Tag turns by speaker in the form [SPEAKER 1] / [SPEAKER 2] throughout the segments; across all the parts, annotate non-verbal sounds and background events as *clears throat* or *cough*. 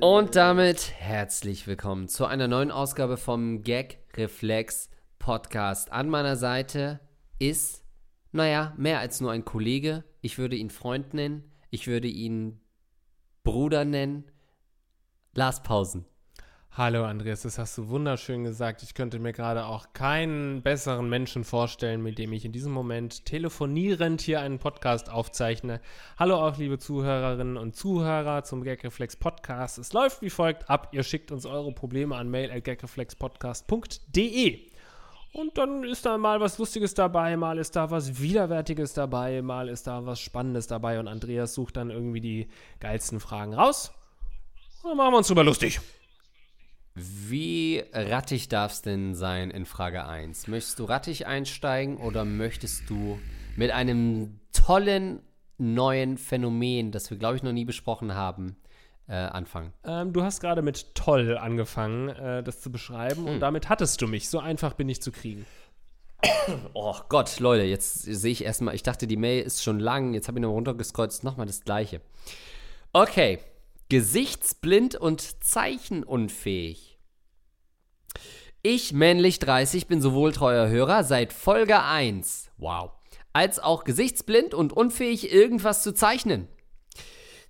[SPEAKER 1] Und damit herzlich willkommen zu einer neuen Ausgabe vom Gag Reflex Podcast. An meiner Seite ist, naja, mehr als nur ein Kollege. Ich würde ihn Freund nennen. Ich würde ihn Bruder nennen. Lars Pausen.
[SPEAKER 2] Hallo Andreas, das hast du wunderschön gesagt. Ich könnte mir gerade auch keinen besseren Menschen vorstellen, mit dem ich in diesem Moment telefonierend hier einen Podcast aufzeichne. Hallo auch liebe Zuhörerinnen und Zuhörer zum Gagreflex Podcast. Es läuft wie folgt ab. Ihr schickt uns eure Probleme an mail@gagreflexpodcast.de. Und dann ist da mal was Lustiges dabei, mal ist da was Widerwärtiges dabei, mal ist da was Spannendes dabei und Andreas sucht dann irgendwie die geilsten Fragen raus. Und dann machen wir uns drüber lustig.
[SPEAKER 1] Wie rattig darf es denn sein in Frage 1? Möchtest du rattig einsteigen oder möchtest du mit einem tollen neuen Phänomen, das wir, glaube ich, noch nie besprochen haben, äh, anfangen?
[SPEAKER 2] Ähm, du hast gerade mit toll angefangen, äh, das zu beschreiben und damit hattest du mich. So einfach bin ich zu kriegen. *coughs*
[SPEAKER 1] Oh Gott, Leute, jetzt sehe ich erstmal, ich dachte, die Mail ist schon lang, jetzt habe ich noch runtergescrollt, nochmal das gleiche. Okay, gesichtsblind und zeichenunfähig. Ich, männlich 30, bin sowohl treuer Hörer seit Folge 1, wow, als auch gesichtsblind und unfähig, irgendwas zu zeichnen.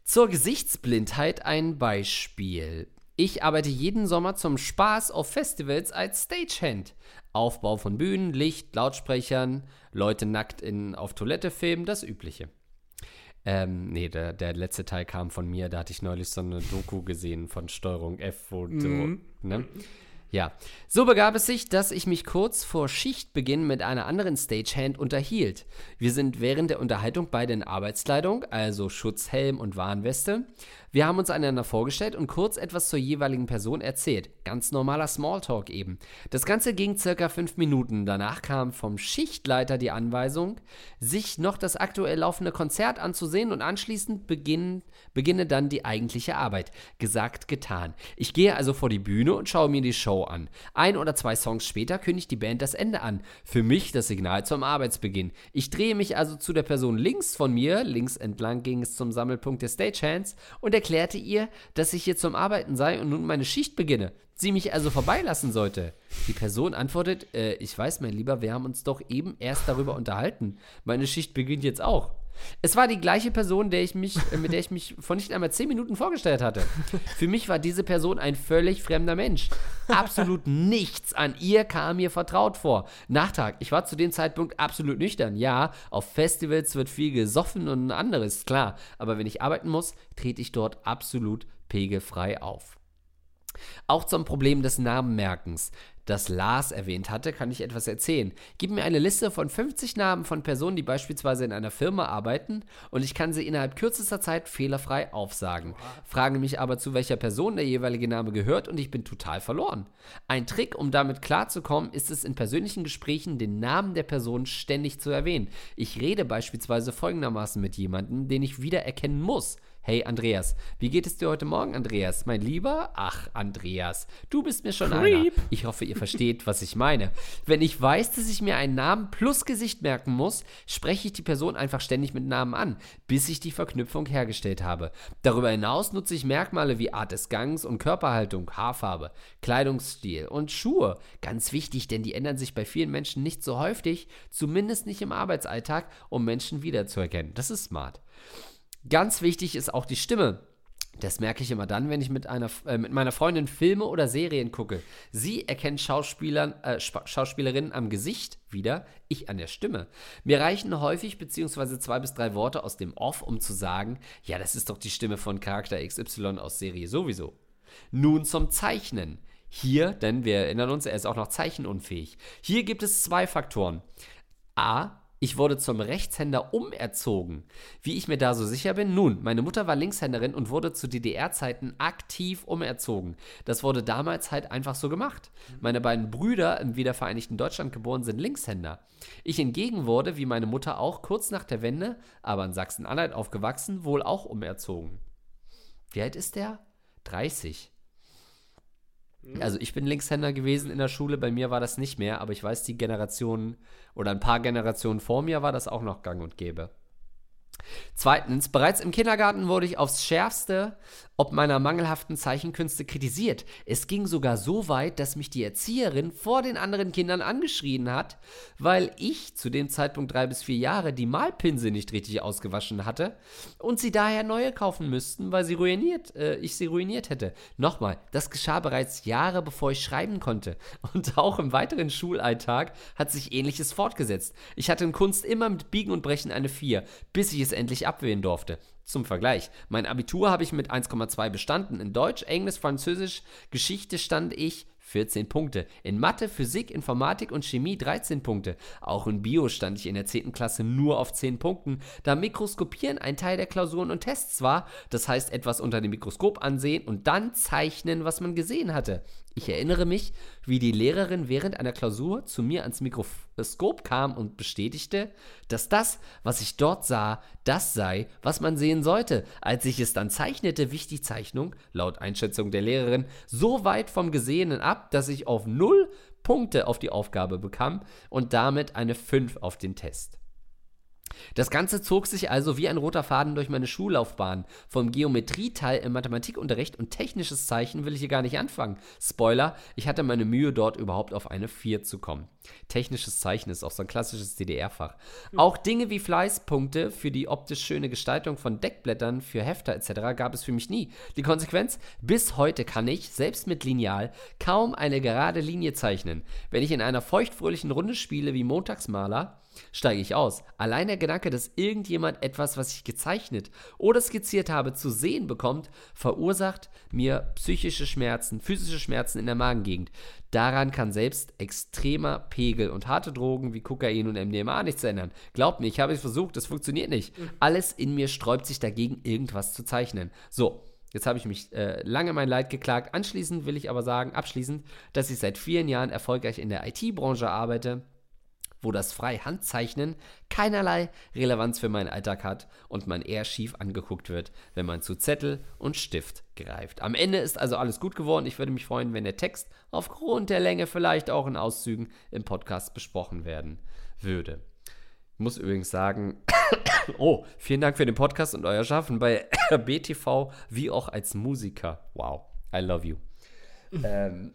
[SPEAKER 1] Zur Gesichtsblindheit ein Beispiel. Ich arbeite jeden Sommer zum Spaß auf Festivals als Stagehand. Aufbau von Bühnen, Licht, Lautsprechern, Leute nackt in, auf Toilette filmen, das Übliche. Ähm, nee, der, der letzte Teil kam von mir. Da hatte ich neulich so eine Doku gesehen von Steuerung F, wo so, ne? Ja. So begab es sich, dass ich mich kurz vor Schichtbeginn mit einer anderen Stagehand unterhielt. Wir sind während der Unterhaltung beide in Arbeitskleidung, also Schutzhelm und Warnweste. Wir haben uns einander vorgestellt und kurz etwas zur jeweiligen Person erzählt. Ganz normaler Smalltalk eben. Das Ganze ging circa fünf Minuten. Danach kam vom Schichtleiter die Anweisung, sich noch das aktuell laufende Konzert anzusehen und anschließend beginn, beginne dann die eigentliche Arbeit. Gesagt, getan. Ich gehe also vor die Bühne und schaue mir die Show an. Ein oder zwei Songs später kündigt die Band das Ende an. Für mich das Signal zum Arbeitsbeginn. Ich drehe mich also zu der Person links von mir, links entlang ging es zum Sammelpunkt der Stagehands und erklärte ihr, dass ich hier zum Arbeiten sei und nun meine Schicht beginne. Sie mich also vorbeilassen sollte. Die Person antwortet, äh, ich weiß, mein Lieber, wir haben uns doch eben erst darüber unterhalten. Meine Schicht beginnt jetzt auch. Es war die gleiche Person, der ich mich, äh, mit der ich mich vor nicht einmal zehn Minuten vorgestellt hatte. Für mich war diese Person ein völlig fremder Mensch. Absolut nichts an ihr kam mir vertraut vor. Nachtrag, ich war zu dem Zeitpunkt absolut nüchtern. Ja, auf Festivals wird viel gesoffen und anderes, klar. Aber wenn ich arbeiten muss, trete ich dort absolut pegelfrei auf. Auch zum Problem des Namenmerkens, das Lars erwähnt hatte, kann ich etwas erzählen. Gib mir eine Liste von 50 Namen von Personen, die beispielsweise in einer Firma arbeiten und ich kann sie innerhalb kürzester Zeit fehlerfrei aufsagen. Frage mich aber, zu welcher Person der jeweilige Name gehört und ich bin total verloren. Ein Trick, um damit klarzukommen, ist es in persönlichen Gesprächen, den Namen der Person ständig zu erwähnen. Ich rede beispielsweise folgendermaßen mit jemandem, den ich wiedererkennen muss. Hey Andreas, wie geht es dir heute Morgen, Andreas? Mein Lieber? Ach, Andreas, du bist mir schon einer. Ich hoffe, ihr versteht, was ich meine. Wenn ich weiß, dass ich mir einen Namen plus Gesicht merken muss, spreche ich die Person einfach ständig mit Namen an, bis ich die Verknüpfung hergestellt habe. Darüber hinaus nutze ich Merkmale wie Art des Gangs und Körperhaltung, Haarfarbe, Kleidungsstil und Schuhe. Ganz wichtig, denn die ändern sich bei vielen Menschen nicht so häufig, zumindest nicht im Arbeitsalltag, um Menschen wiederzuerkennen. Das ist smart. Ganz wichtig ist auch die Stimme. Das merke ich immer dann, wenn ich mit, einer, äh, mit meiner Freundin Filme oder Serien gucke. Sie erkennt Schauspielern, äh, Schauspielerinnen am Gesicht wieder, ich an der Stimme. Mir reichen häufig beziehungsweise zwei bis drei Worte aus dem Off, um zu sagen, ja, das ist doch die Stimme von Charakter XY aus Serie sowieso. Nun zum Zeichnen. Hier, denn wir erinnern uns, er ist auch noch zeichenunfähig. Hier gibt es zwei Faktoren. A, ich wurde zum Rechtshänder umerzogen. Wie ich mir da so sicher bin? Nun, meine Mutter war Linkshänderin und wurde zu DDR-Zeiten aktiv umerzogen. Das wurde damals halt einfach so gemacht. Meine beiden Brüder, im wiedervereinigten Deutschland geboren, sind Linkshänder. Ich hingegen wurde, wie meine Mutter auch, kurz nach der Wende, aber in Sachsen-Anhalt aufgewachsen, wohl auch umerzogen. Wie alt ist der? 30. Also ich bin Linkshänder gewesen in der Schule, bei mir war das nicht mehr, aber ich weiß, die Generation oder ein paar Generationen vor mir war das auch noch gang und gäbe. Zweitens, bereits im Kindergarten wurde ich aufs Schärfste ob meiner mangelhaften Zeichenkünste kritisiert. Es ging sogar so weit, dass mich die Erzieherin vor den anderen Kindern angeschrien hat, weil ich zu dem Zeitpunkt drei bis vier Jahre die Malpinsel nicht richtig ausgewaschen hatte und sie daher neue kaufen müssten, weil sie ruiniert, äh, ich sie ruiniert hätte. Nochmal, das geschah bereits Jahre bevor ich schreiben konnte. Und auch im weiteren Schulalltag hat sich ähnliches fortgesetzt. Ich hatte in Kunst immer mit Biegen und Brechen eine 4, bis ich es endlich abwählen durfte. Zum Vergleich, mein Abitur habe ich mit 1,2 bestanden. In Deutsch, Englisch, Französisch, Geschichte stand ich 14 Punkte. In Mathe, Physik, Informatik und Chemie 13 Punkte. Auch in Bio stand ich in der 10. Klasse nur auf 10 Punkten, da Mikroskopieren ein Teil der Klausuren und Tests war, das heißt etwas unter dem Mikroskop ansehen und dann zeichnen, was man gesehen hatte. Ich erinnere mich, wie die Lehrerin während einer Klausur zu mir ans Mikroskop kam und bestätigte, dass das, was ich dort sah, das sei, was man sehen sollte. Als ich es dann zeichnete, wich die Zeichnung, laut Einschätzung der Lehrerin, so weit vom Gesehenen ab, dass ich auf null Punkte auf die Aufgabe bekam und damit eine 5 auf den Test. Das Ganze zog sich also wie ein roter Faden durch meine Schullaufbahn. Vom Geometrieteil im Mathematikunterricht und technisches Zeichen will ich hier gar nicht anfangen. Spoiler, ich hatte meine Mühe, dort überhaupt auf eine 4 zu kommen. Technisches Zeichen ist auch so ein klassisches DDR-Fach. Mhm. Auch Dinge wie Fleißpunkte für die optisch schöne Gestaltung von Deckblättern für Hefter etc. gab es für mich nie. Die Konsequenz? Bis heute kann ich, selbst mit Lineal, kaum eine gerade Linie zeichnen. Wenn ich in einer feuchtfröhlichen Runde spiele wie Montagsmaler, steige ich aus. Allein der Gedanke, dass irgendjemand etwas, was ich gezeichnet oder skizziert habe, zu sehen bekommt, verursacht mir psychische Schmerzen, physische Schmerzen in der Magengegend. Daran kann selbst extremer Pegel und harte Drogen wie Kokain und MDMA nichts ändern. Glaubt mir, ich habe es versucht, das funktioniert nicht. Alles in mir sträubt sich dagegen, irgendwas zu zeichnen. So, Jetzt habe ich mich äh, lange mein Leid geklagt. Anschließend will ich aber sagen, abschließend, dass ich seit vielen Jahren erfolgreich in der IT-Branche arbeite wo das Freihandzeichnen keinerlei Relevanz für meinen Alltag hat und man eher schief angeguckt wird, wenn man zu Zettel und Stift greift. Am Ende ist also alles gut geworden. Ich würde mich freuen, wenn der Text aufgrund der Länge vielleicht auch in Auszügen im Podcast besprochen werden würde. Ich muss übrigens sagen, *coughs* oh, vielen Dank für den Podcast und euer Schaffen bei *coughs* BTV wie auch als Musiker. Wow, I love you. *coughs* ähm,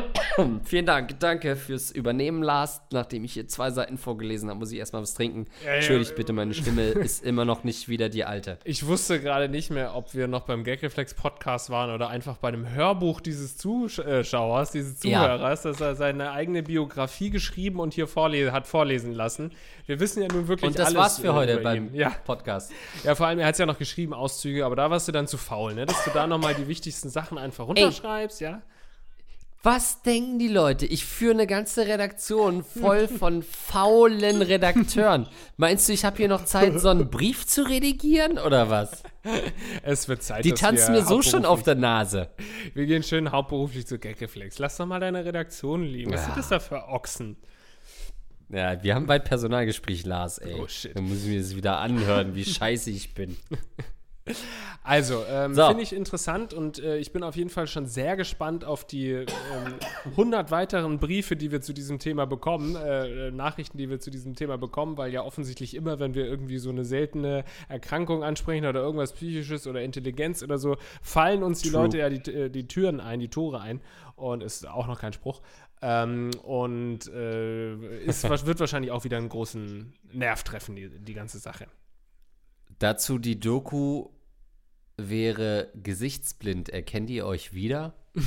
[SPEAKER 1] *coughs* Vielen Dank, danke fürs Übernehmen, Lars. Nachdem ich hier zwei Seiten vorgelesen habe, muss ich erstmal was trinken. Ja, Entschuldigt ja, bitte, meine Stimme ist immer noch nicht wieder die alte.
[SPEAKER 2] Ich wusste gerade nicht mehr, ob wir noch beim Gagreflex Podcast waren oder einfach bei einem Hörbuch dieses Zuschauers, dieses Zuhörers, ja. dass er seine eigene Biografie geschrieben und hier vorlesen, hat vorlesen lassen. Wir wissen ja nun wirklich
[SPEAKER 1] Und das
[SPEAKER 2] alles
[SPEAKER 1] war's für heute beim ja. Podcast.
[SPEAKER 2] Ja, vor allem, er hat es ja noch geschrieben, Auszüge, aber da warst du dann zu faul, ne? dass du da nochmal die wichtigsten Sachen einfach runterschreibst, Ey. ja?
[SPEAKER 1] Was denken die Leute? Ich führe eine ganze Redaktion voll *laughs* von faulen Redakteuren. Meinst du, ich habe hier noch Zeit, so einen *laughs* Brief zu redigieren oder was?
[SPEAKER 2] Es wird Zeit.
[SPEAKER 1] Die tanzen mir so schon auf der Nase.
[SPEAKER 2] Wir gehen schön hauptberuflich zu Gaggeflex. Lass doch mal deine Redaktion liegen. Was ja. sind das da für Ochsen?
[SPEAKER 1] Ja, wir haben bald Personalgespräch, Lars, ey. Oh shit. Dann muss ich mir das wieder anhören, wie *laughs* scheiße ich bin.
[SPEAKER 2] Also, ähm, so. finde ich interessant und äh, ich bin auf jeden Fall schon sehr gespannt auf die ähm, 100 weiteren Briefe, die wir zu diesem Thema bekommen, äh, Nachrichten, die wir zu diesem Thema bekommen, weil ja offensichtlich immer, wenn wir irgendwie so eine seltene Erkrankung ansprechen oder irgendwas Psychisches oder Intelligenz oder so, fallen uns die True. Leute ja die, äh, die Türen ein, die Tore ein und ist auch noch kein Spruch. Ähm, und äh, ist, wird wahrscheinlich auch wieder einen großen Nerv treffen, die, die ganze Sache.
[SPEAKER 1] Dazu die Doku wäre Gesichtsblind. Erkennt ihr euch wieder? *laughs*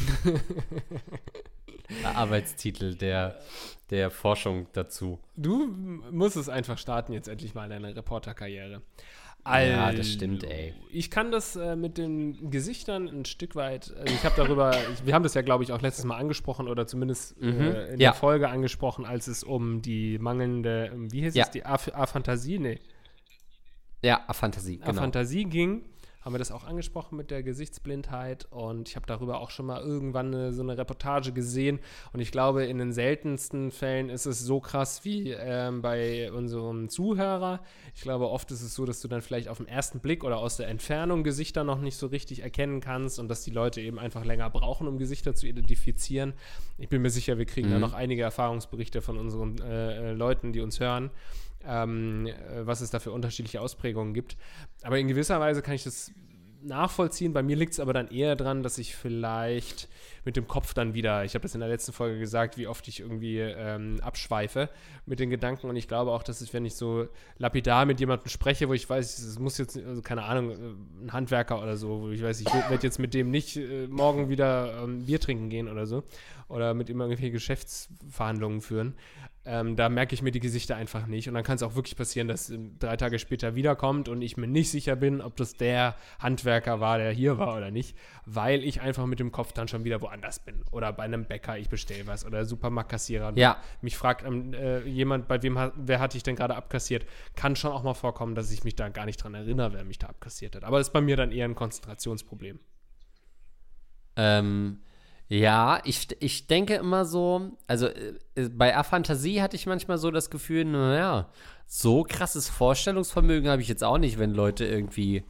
[SPEAKER 1] Arbeitstitel der, der Forschung dazu.
[SPEAKER 2] Du musst es einfach starten, jetzt endlich mal deine Reporterkarriere.
[SPEAKER 1] Also, ja, das stimmt, ey.
[SPEAKER 2] Ich kann das äh, mit den Gesichtern ein Stück weit, also ich habe darüber, ich, wir haben das ja, glaube ich, auch letztes Mal angesprochen oder zumindest mhm, äh, in ja. der Folge angesprochen, als es um die mangelnde, wie hieß ja. es, die A-Fantasie, nee.
[SPEAKER 1] Ja, A-Fantasie,
[SPEAKER 2] genau. A-Fantasie ging haben wir das auch angesprochen mit der Gesichtsblindheit und ich habe darüber auch schon mal irgendwann eine, so eine Reportage gesehen und ich glaube, in den seltensten Fällen ist es so krass wie ähm, bei unserem Zuhörer. Ich glaube, oft ist es so, dass du dann vielleicht auf den ersten Blick oder aus der Entfernung Gesichter noch nicht so richtig erkennen kannst und dass die Leute eben einfach länger brauchen, um Gesichter zu identifizieren. Ich bin mir sicher, wir kriegen mhm. da noch einige Erfahrungsberichte von unseren äh, äh Leuten, die uns hören. Ähm, äh, was es da für unterschiedliche Ausprägungen gibt. Aber in gewisser Weise kann ich das nachvollziehen. Bei mir liegt es aber dann eher dran, dass ich vielleicht mit dem Kopf dann wieder, ich habe das in der letzten Folge gesagt, wie oft ich irgendwie ähm, abschweife mit den Gedanken. Und ich glaube auch, dass ich, wenn ich so lapidar mit jemandem spreche, wo ich weiß, es muss jetzt, also keine Ahnung, äh, ein Handwerker oder so, wo ich weiß, ich werde jetzt mit dem nicht äh, morgen wieder ähm, Bier trinken gehen oder so. Oder mit ihm irgendwelche Geschäftsverhandlungen führen. Ähm, da merke ich mir die Gesichter einfach nicht. Und dann kann es auch wirklich passieren, dass ähm, drei Tage später wiederkommt und ich mir nicht sicher bin, ob das der Handwerker war, der hier war oder nicht, weil ich einfach mit dem Kopf dann schon wieder woanders bin. Oder bei einem Bäcker, ich bestelle was. Oder Supermarktkassierer.
[SPEAKER 1] Ja.
[SPEAKER 2] Mich fragt ähm, äh, jemand, bei wem, wer hatte ich denn gerade abkassiert? Kann schon auch mal vorkommen, dass ich mich da gar nicht dran erinnere, wer mich da abkassiert hat. Aber das ist bei mir dann eher ein Konzentrationsproblem.
[SPEAKER 1] Ähm, ja, ich, ich denke immer so, also äh, bei Aphantasie hatte ich manchmal so das Gefühl, naja, so krasses Vorstellungsvermögen habe ich jetzt auch nicht, wenn Leute irgendwie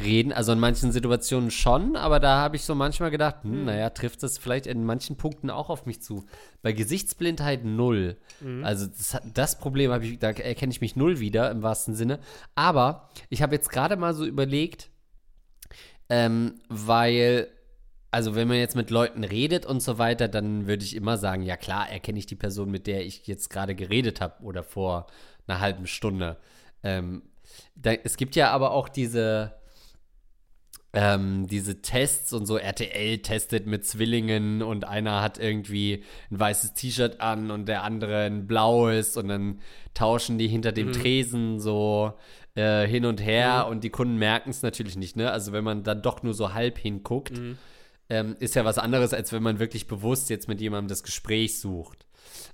[SPEAKER 1] reden. Also in manchen Situationen schon, aber da habe ich so manchmal gedacht, hm, naja, trifft das vielleicht in manchen Punkten auch auf mich zu. Bei Gesichtsblindheit null. Mhm. Also das, das Problem habe ich, da erkenne ich mich null wieder im wahrsten Sinne. Aber ich habe jetzt gerade mal so überlegt, ähm, weil also wenn man jetzt mit Leuten redet und so weiter, dann würde ich immer sagen, ja klar, erkenne ich die Person, mit der ich jetzt gerade geredet habe oder vor einer halben Stunde. Ähm, da, es gibt ja aber auch diese, ähm, diese Tests und so, RTL testet mit Zwillingen und einer hat irgendwie ein weißes T-Shirt an und der andere ein blaues und dann tauschen die hinter dem mhm. Tresen so äh, hin und her mhm. und die Kunden merken es natürlich nicht, ne? Also wenn man dann doch nur so halb hinguckt. Mhm ähm, ist ja was anderes, als wenn man wirklich bewusst jetzt mit jemandem das Gespräch sucht.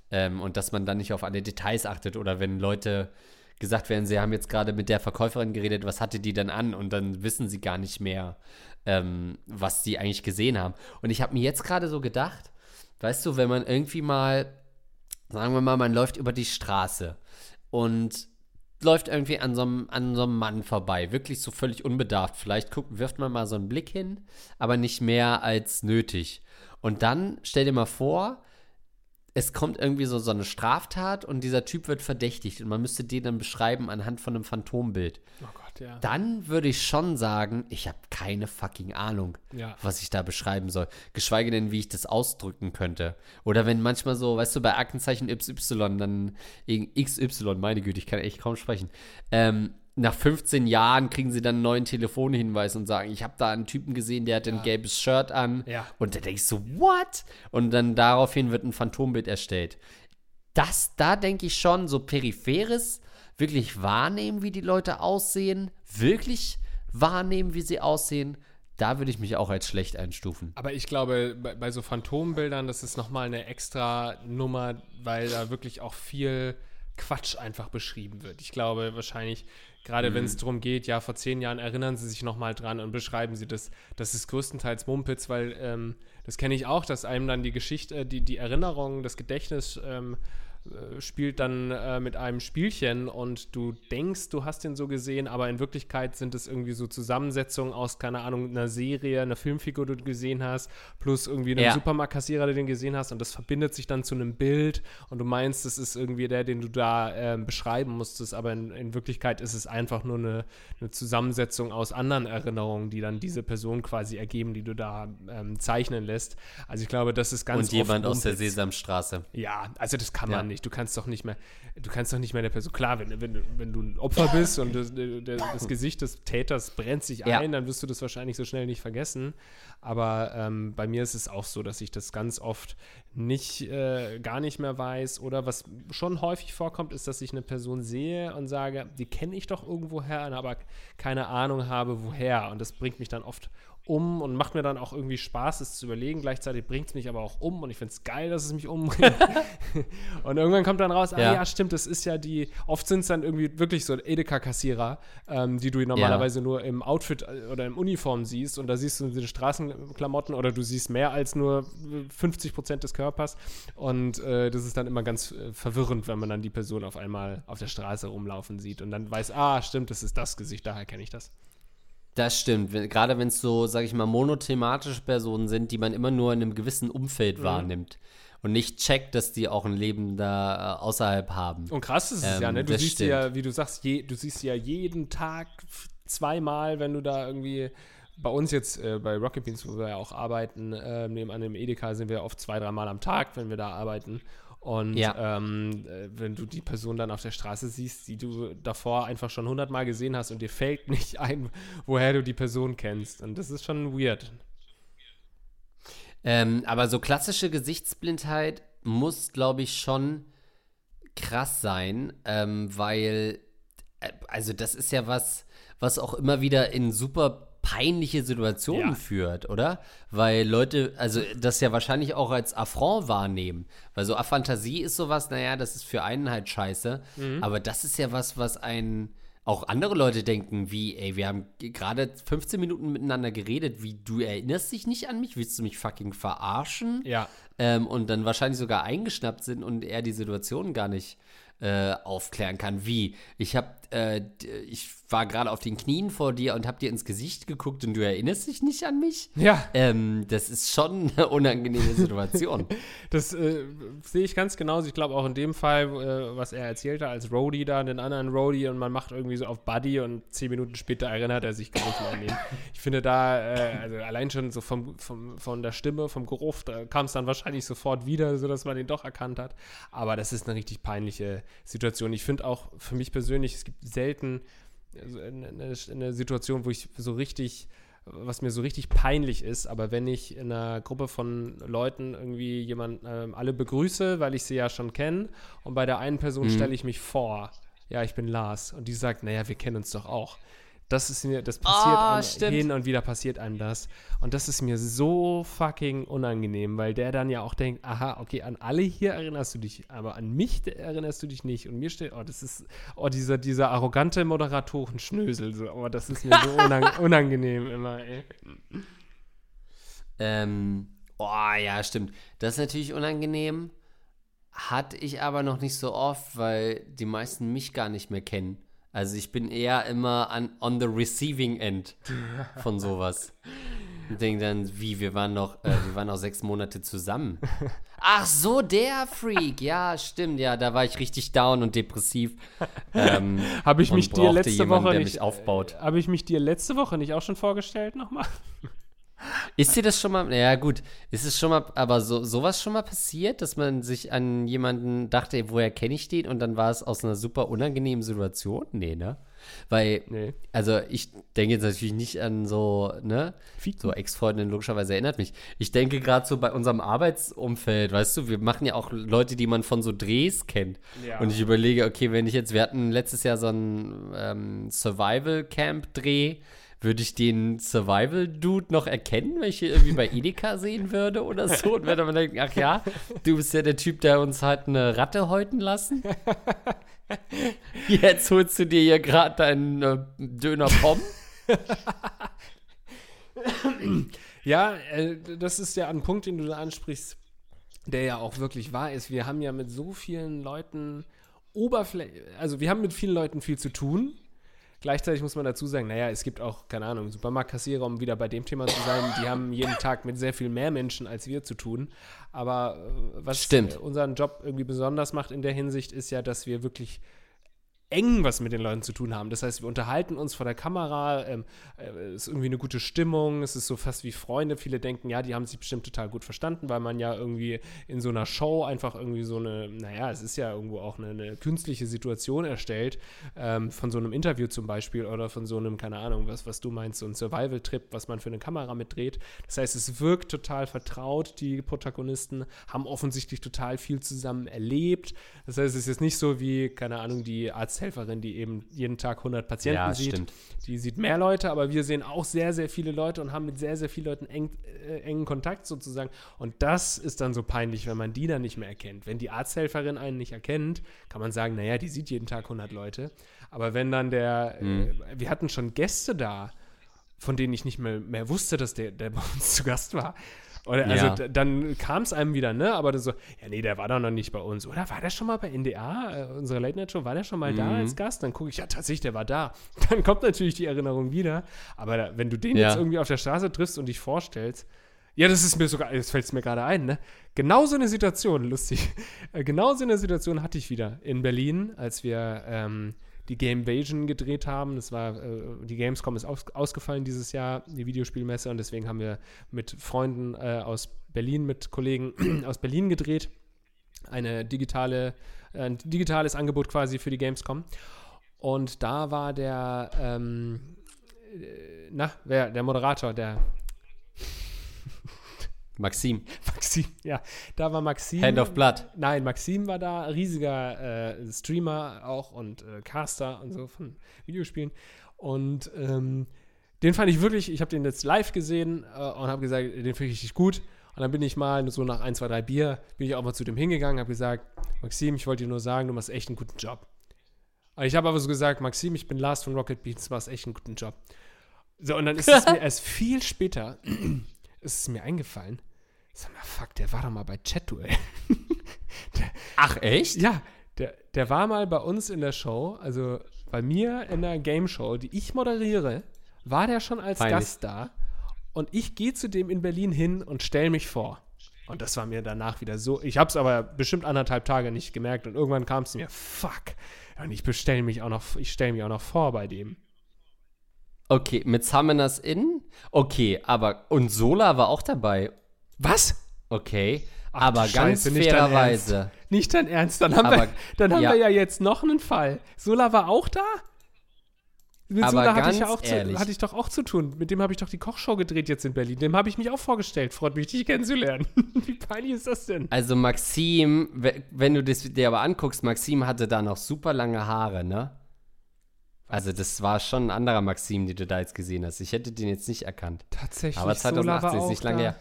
[SPEAKER 1] Ähm, und dass man dann nicht auf alle Details achtet oder wenn Leute gesagt werden, sie haben jetzt gerade mit der Verkäuferin geredet, was hatte die dann an? Und dann wissen sie gar nicht mehr, ähm, was sie eigentlich gesehen haben. Und ich habe mir jetzt gerade so gedacht, weißt du, wenn man irgendwie mal, sagen wir mal, man läuft über die Straße und läuft irgendwie an so, einem, an so einem Mann vorbei, wirklich so völlig unbedarft. Vielleicht guckt, wirft man mal so einen Blick hin, aber nicht mehr als nötig. Und dann stell dir mal vor, es kommt irgendwie so, so eine Straftat und dieser Typ wird verdächtigt und man müsste den dann beschreiben anhand von einem Phantombild. Oh Gott, ja. Dann würde ich schon sagen, ich habe keine fucking Ahnung, ja. was ich da beschreiben soll. Geschweige denn, wie ich das ausdrücken könnte. Oder wenn manchmal so, weißt du, bei Aktenzeichen XY, dann XY, meine Güte, ich kann echt kaum sprechen. Ähm, nach 15 Jahren kriegen sie dann einen neuen Telefonhinweis und sagen, ich habe da einen Typen gesehen, der hat ja. ein gelbes Shirt an. Ja. Und da denkst du, what? Und dann daraufhin wird ein Phantombild erstellt. Das, da denke ich schon, so peripheres, wirklich wahrnehmen, wie die Leute aussehen, wirklich wahrnehmen, wie sie aussehen, da würde ich mich auch als schlecht einstufen.
[SPEAKER 2] Aber ich glaube, bei, bei so Phantombildern, das ist nochmal eine extra Nummer, weil da wirklich auch viel Quatsch einfach beschrieben wird. Ich glaube, wahrscheinlich Gerade mhm. wenn es darum geht, ja, vor zehn Jahren erinnern Sie sich nochmal dran und beschreiben Sie das. Das ist größtenteils Mumpitz, weil ähm, das kenne ich auch, dass einem dann die Geschichte, äh, die, die Erinnerung, das Gedächtnis ähm, äh, spielt dann äh, mit einem Spielchen und du denkst, du hast den so gesehen, aber in Wirklichkeit sind es irgendwie so Zusammensetzungen aus, keine Ahnung, einer Serie, einer Filmfigur, die du gesehen hast, plus irgendwie einem ja. Supermarktkassierer, den du gesehen hast und das verbindet sich dann zu einem Bild und du meinst, das ist irgendwie der, den du da äh, beschreiben musstest, aber in, in, Wirklichkeit ist es einfach nur eine, eine, Zusammensetzung aus anderen Erinnerungen, die dann diese Person quasi ergeben, die du da ähm, zeichnen lässt. Also ich glaube, das ist ganz
[SPEAKER 1] Und jemand aus der Sesamstraße.
[SPEAKER 2] Ja, also das kann man ja. Nicht. Du kannst doch nicht mehr, du kannst doch nicht mehr der Person, klar, wenn, wenn, wenn du ein Opfer bist und das, das Gesicht des Täters brennt sich ja. ein, dann wirst du das wahrscheinlich so schnell nicht vergessen. Aber ähm, bei mir ist es auch so, dass ich das ganz oft nicht, äh, gar nicht mehr weiß. Oder was schon häufig vorkommt, ist, dass ich eine Person sehe und sage, die kenne ich doch irgendwoher, aber keine Ahnung habe, woher. Und das bringt mich dann oft um und macht mir dann auch irgendwie Spaß, es zu überlegen. Gleichzeitig bringt es mich aber auch um und ich finde es geil, dass es mich umbringt. *laughs* und irgendwann kommt dann raus, ah ja, ja stimmt, das ist ja die, oft sind es dann irgendwie wirklich so Edeka-Kassierer, ähm, die du normalerweise ja. nur im Outfit äh, oder im Uniform siehst und da siehst du diese Straßenklamotten oder du siehst mehr als nur 50 Prozent des Körpers und äh, das ist dann immer ganz äh, verwirrend, wenn man dann die Person auf einmal auf der Straße rumlaufen sieht und dann weiß, ah, stimmt, das ist das Gesicht, daher kenne ich das.
[SPEAKER 1] Das stimmt. Gerade wenn es so, sag ich mal, monothematische Personen sind, die man immer nur in einem gewissen Umfeld
[SPEAKER 2] Mhm.
[SPEAKER 1] wahrnimmt und nicht checkt, dass die auch ein Leben da äh, außerhalb haben.
[SPEAKER 2] Und krass ist es
[SPEAKER 1] Ähm,
[SPEAKER 2] ja, ne? Du
[SPEAKER 1] das
[SPEAKER 2] siehst sie ja,
[SPEAKER 1] stimmt.
[SPEAKER 2] wie du sagst, je, du siehst sie ja jeden Tag zweimal, wenn du da irgendwie bei uns jetzt äh, bei Rocket Beans, wo wir ja auch arbeiten, äh, nebenan im Edeka sind wir oft zwei, dreimal am Tag, wenn wir da arbeiten. Und
[SPEAKER 1] Ja.
[SPEAKER 2] ähm, äh, wenn du die Person dann auf der Straße siehst, die du davor einfach schon hundertmal gesehen hast und dir fällt *laughs* nicht ein, woher du die Person kennst. Und das ist schon weird.
[SPEAKER 1] Ähm, aber so klassische Gesichtsblindheit muss, glaube ich, schon krass sein, ähm, weil, äh, also das ist ja was, was auch immer wieder in super peinliche Situationen
[SPEAKER 2] Ja.
[SPEAKER 1] führt, oder? Weil Leute, also das ja wahrscheinlich auch als Affront wahrnehmen. Weil so Aphantasie ist sowas, naja, das ist für einen halt scheiße. Aber das ist ja was, was ein auch andere Leute denken, wie, ey, wir haben gerade 15 Minuten miteinander geredet, wie du erinnerst dich nicht an mich, willst du mich fucking verarschen?
[SPEAKER 2] Ja.
[SPEAKER 1] ähm, und dann wahrscheinlich sogar eingeschnappt sind und er die Situation gar nicht äh, aufklären kann. Wie? Ich hab, äh, ich war gerade auf den Knien vor dir und hab dir ins Gesicht geguckt und du erinnerst dich nicht an mich?
[SPEAKER 2] Ja.
[SPEAKER 1] Ähm, das ist schon *laughs* eine unangenehme Situation. *laughs*
[SPEAKER 2] Das äh, sehe ich ganz genauso. Ich glaube auch in dem Fall, äh, was er erzählte als Roadie da, den anderen Roadie und man macht irgendwie so auf Buddy und zehn Minuten später erinnert er sich gar nicht mehr an ihn. *laughs* Ich finde da, äh, also allein schon so vom, vom, von der Stimme, vom Geruch, da kam es dann wahrscheinlich sofort wieder, sodass man ihn doch erkannt hat. Aber das ist eine richtig peinliche Situation. Ich finde auch für mich persönlich, es gibt selten also eine, eine, eine Situation, wo ich so richtig was mir so richtig peinlich ist, aber wenn ich in einer Gruppe von Leuten irgendwie jemand ähm, alle begrüße, weil ich sie ja schon kenne, und bei der einen Person
[SPEAKER 1] Mhm.
[SPEAKER 2] stelle ich mich vor, ja, ich bin Lars, und die sagt, naja, wir kennen uns doch auch. Das ist mir, das passiert einem,
[SPEAKER 1] stimmt.
[SPEAKER 2] hin und wieder passiert einem das. Und das ist mir so fucking unangenehm, weil der dann ja auch denkt, aha, okay, an alle hier erinnerst du dich, aber an mich erinnerst du dich nicht. Und mir steht, oh, das ist, oh, dieser, dieser arrogante Moderatoren-Schnösel, so, oh, das ist mir so *laughs* unang unangenehm immer, ey.
[SPEAKER 1] ähm, oh ja, stimmt. Das ist natürlich unangenehm. Hatte ich aber noch nicht so oft, weil die meisten mich gar nicht mehr kennen. Also ich bin eher immer an, on the receiving end von sowas. Und denke dann, wie, wir waren noch, äh, wir waren noch sechs Monate zusammen. Ach so, der Freak. Ja, stimmt, ja, da war ich richtig down und depressiv. Ähm, *laughs*
[SPEAKER 2] Habe ich mich dir letzte
[SPEAKER 1] jemanden,
[SPEAKER 2] Woche nicht
[SPEAKER 1] aufbaut.
[SPEAKER 2] Habe ich mich dir letzte Woche nicht auch schon vorgestellt nochmal?
[SPEAKER 1] Ist dir das schon mal, ja gut, ist es schon mal, aber so, sowas schon mal passiert, dass man sich an jemanden dachte, ey, woher kenne ich den und dann war es aus einer super unangenehmen Situation? Nee, ne? Weil,
[SPEAKER 2] Nee.
[SPEAKER 1] also ich denke jetzt natürlich nicht an so, ne, so Ex-Freundin logischerweise erinnert mich. Ich denke gerade so bei unserem Arbeitsumfeld, weißt du, wir machen ja auch Leute, die man von so Drehs kennt.
[SPEAKER 2] Ja.
[SPEAKER 1] Und ich überlege, okay, wenn ich jetzt, wir hatten letztes Jahr so einen ähm, Survival-Camp-Dreh, würde ich den Survival-Dude noch erkennen, wenn ich hier irgendwie bei Edeka sehen würde oder so? Und würde man denken, ach ja, du bist ja der Typ, der uns hat eine Ratte häuten lassen. Jetzt holst du dir hier gerade deinen äh, Döner Pommes.
[SPEAKER 2] Ja, äh, das ist ja ein Punkt, den du da ansprichst, der ja auch wirklich wahr ist. Wir haben ja mit so vielen Leuten Oberfläche, also wir haben mit vielen Leuten viel zu tun. Gleichzeitig muss man dazu sagen, naja, es gibt auch, keine Ahnung, Supermarktkassierer, um wieder bei dem Thema zu sein, die haben jeden *laughs* Tag mit sehr viel mehr Menschen als wir zu tun. Aber äh, was
[SPEAKER 1] Stimmt.
[SPEAKER 2] unseren Job irgendwie besonders macht in der Hinsicht, ist ja, dass wir wirklich eng was mit den Leuten zu tun haben. Das heißt, wir unterhalten uns vor der Kamera, ähm, äh, ist irgendwie eine gute Stimmung, es ist so fast wie Freunde. Viele denken, ja, die haben sich bestimmt total gut verstanden, weil man ja irgendwie in so einer Show einfach irgendwie so eine, naja, es ist ja irgendwo auch eine, eine künstliche Situation erstellt, ähm, von so einem Interview zum Beispiel oder von so einem, keine Ahnung, was, was du meinst, so ein Survival-Trip, was man für eine Kamera mitdreht. Das heißt, es wirkt total vertraut, die Protagonisten haben offensichtlich total viel zusammen erlebt. Das heißt, es ist jetzt nicht so wie, keine Ahnung, die Arzthelferin, die eben jeden Tag 100 Patienten
[SPEAKER 1] Ja,
[SPEAKER 2] sieht.
[SPEAKER 1] stimmt.
[SPEAKER 2] Die sieht mehr Leute, aber wir sehen auch sehr, sehr viele Leute und haben mit sehr, sehr vielen Leuten eng, äh, engen Kontakt sozusagen. Und das ist dann so peinlich, wenn man die dann nicht mehr erkennt. Wenn die Arzthelferin einen nicht erkennt, kann man sagen, naja, die sieht jeden Tag 100 Leute. Aber wenn dann der,
[SPEAKER 1] Mhm.
[SPEAKER 2] äh, wir hatten schon Gäste da, von denen ich nicht mehr, mehr wusste, dass der, der bei uns zu Gast war. Oder also
[SPEAKER 1] Ja.
[SPEAKER 2] dann kam es einem wieder, ne? Aber dann so, ja, nee, der war doch noch nicht bei uns. Oder war der schon mal bei NDA, äh, unsere Late Night Show, war der schon mal
[SPEAKER 1] Mhm.
[SPEAKER 2] da als Gast? Dann gucke ich, ja, tatsächlich, der war da. *laughs* Dann kommt natürlich die Erinnerung wieder. Aber da, wenn du den
[SPEAKER 1] Ja.
[SPEAKER 2] jetzt irgendwie auf der Straße triffst und dich vorstellst, ja, das ist mir sogar, jetzt fällt es mir gerade ein, ne? Genau so eine Situation, lustig. *laughs* Äh, Genau so eine Situation hatte ich wieder in Berlin, als wir ähm, die Gamevasion gedreht haben. Das war, äh, die Gamescom ist aus, ausgefallen dieses Jahr, die Videospielmesse, und deswegen haben wir mit Freunden äh, aus Berlin, mit Kollegen *clears throat* aus Berlin gedreht. Eine digitale, äh, ein digitales Angebot quasi für die Gamescom. Und da war der, ähm, äh, na, wer, der Moderator, der
[SPEAKER 1] Maxim, *laughs*
[SPEAKER 2] Maxim, ja, da war Maxim.
[SPEAKER 1] Hand of Blood.
[SPEAKER 2] Nein, Maxim war da, riesiger äh, Streamer auch und äh, Caster und so von Videospielen. Und ähm, den fand ich wirklich, ich habe den jetzt live gesehen äh, und habe gesagt, den finde ich richtig gut. Und dann bin ich mal so nach ein, zwei, drei Bier, bin ich auch mal zu dem hingegangen, habe gesagt, Maxim, ich wollte dir nur sagen, du machst echt einen guten Job. Und ich habe aber so gesagt, Maxim, ich bin Lars von Rocket Beats, du machst echt einen guten Job. So, und dann ist es *laughs* mir erst viel später, *clears throat* ist es mir eingefallen, sag mal, fuck, der war doch mal bei Chat-Duell. *laughs*
[SPEAKER 1] Ach, echt?
[SPEAKER 2] Ja, der, der war mal bei uns in der Show, also bei mir in der Game Show, die ich moderiere, war der schon als
[SPEAKER 1] Peinlich.
[SPEAKER 2] Gast da. Und ich gehe zu dem in Berlin hin und stelle mich vor. Und das war mir danach wieder so. Ich habe es aber bestimmt anderthalb Tage nicht gemerkt und irgendwann kam es mir, fuck. Und ich bestelle mich auch noch, ich stelle mich auch noch vor bei dem.
[SPEAKER 1] Okay, mit Summoners In? Okay, aber und Sola war auch dabei.
[SPEAKER 2] Was?
[SPEAKER 1] Okay,
[SPEAKER 2] Ach,
[SPEAKER 1] aber ganz
[SPEAKER 2] Scheiße, nicht dein
[SPEAKER 1] fairerweise.
[SPEAKER 2] Nicht dein Ernst. Dann haben,
[SPEAKER 1] Aber-
[SPEAKER 2] wir, dann haben
[SPEAKER 1] ja.
[SPEAKER 2] wir ja jetzt noch einen Fall. Sola war auch da? Mit
[SPEAKER 1] Aber
[SPEAKER 2] Sola hatte ich, ja auch zu,
[SPEAKER 1] ehrlich.
[SPEAKER 2] hatte ich doch auch zu tun. Mit dem habe ich doch die Kochshow gedreht jetzt in Berlin. Dem habe ich mich auch vorgestellt. Freut mich, dich kennenzulernen. *laughs* Wie peinlich ist das denn?
[SPEAKER 1] Also Maxim, we- wenn du das dir aber anguckst, Maxim hatte da noch super lange Haare, ne? Also das war schon ein anderer Maxim, den du da jetzt gesehen hast. Ich hätte den jetzt nicht erkannt.
[SPEAKER 2] Tatsächlich.
[SPEAKER 1] Aber
[SPEAKER 2] Sola
[SPEAKER 1] 2018
[SPEAKER 2] war
[SPEAKER 1] ist
[SPEAKER 2] auch
[SPEAKER 1] nicht lange
[SPEAKER 2] da.
[SPEAKER 1] her.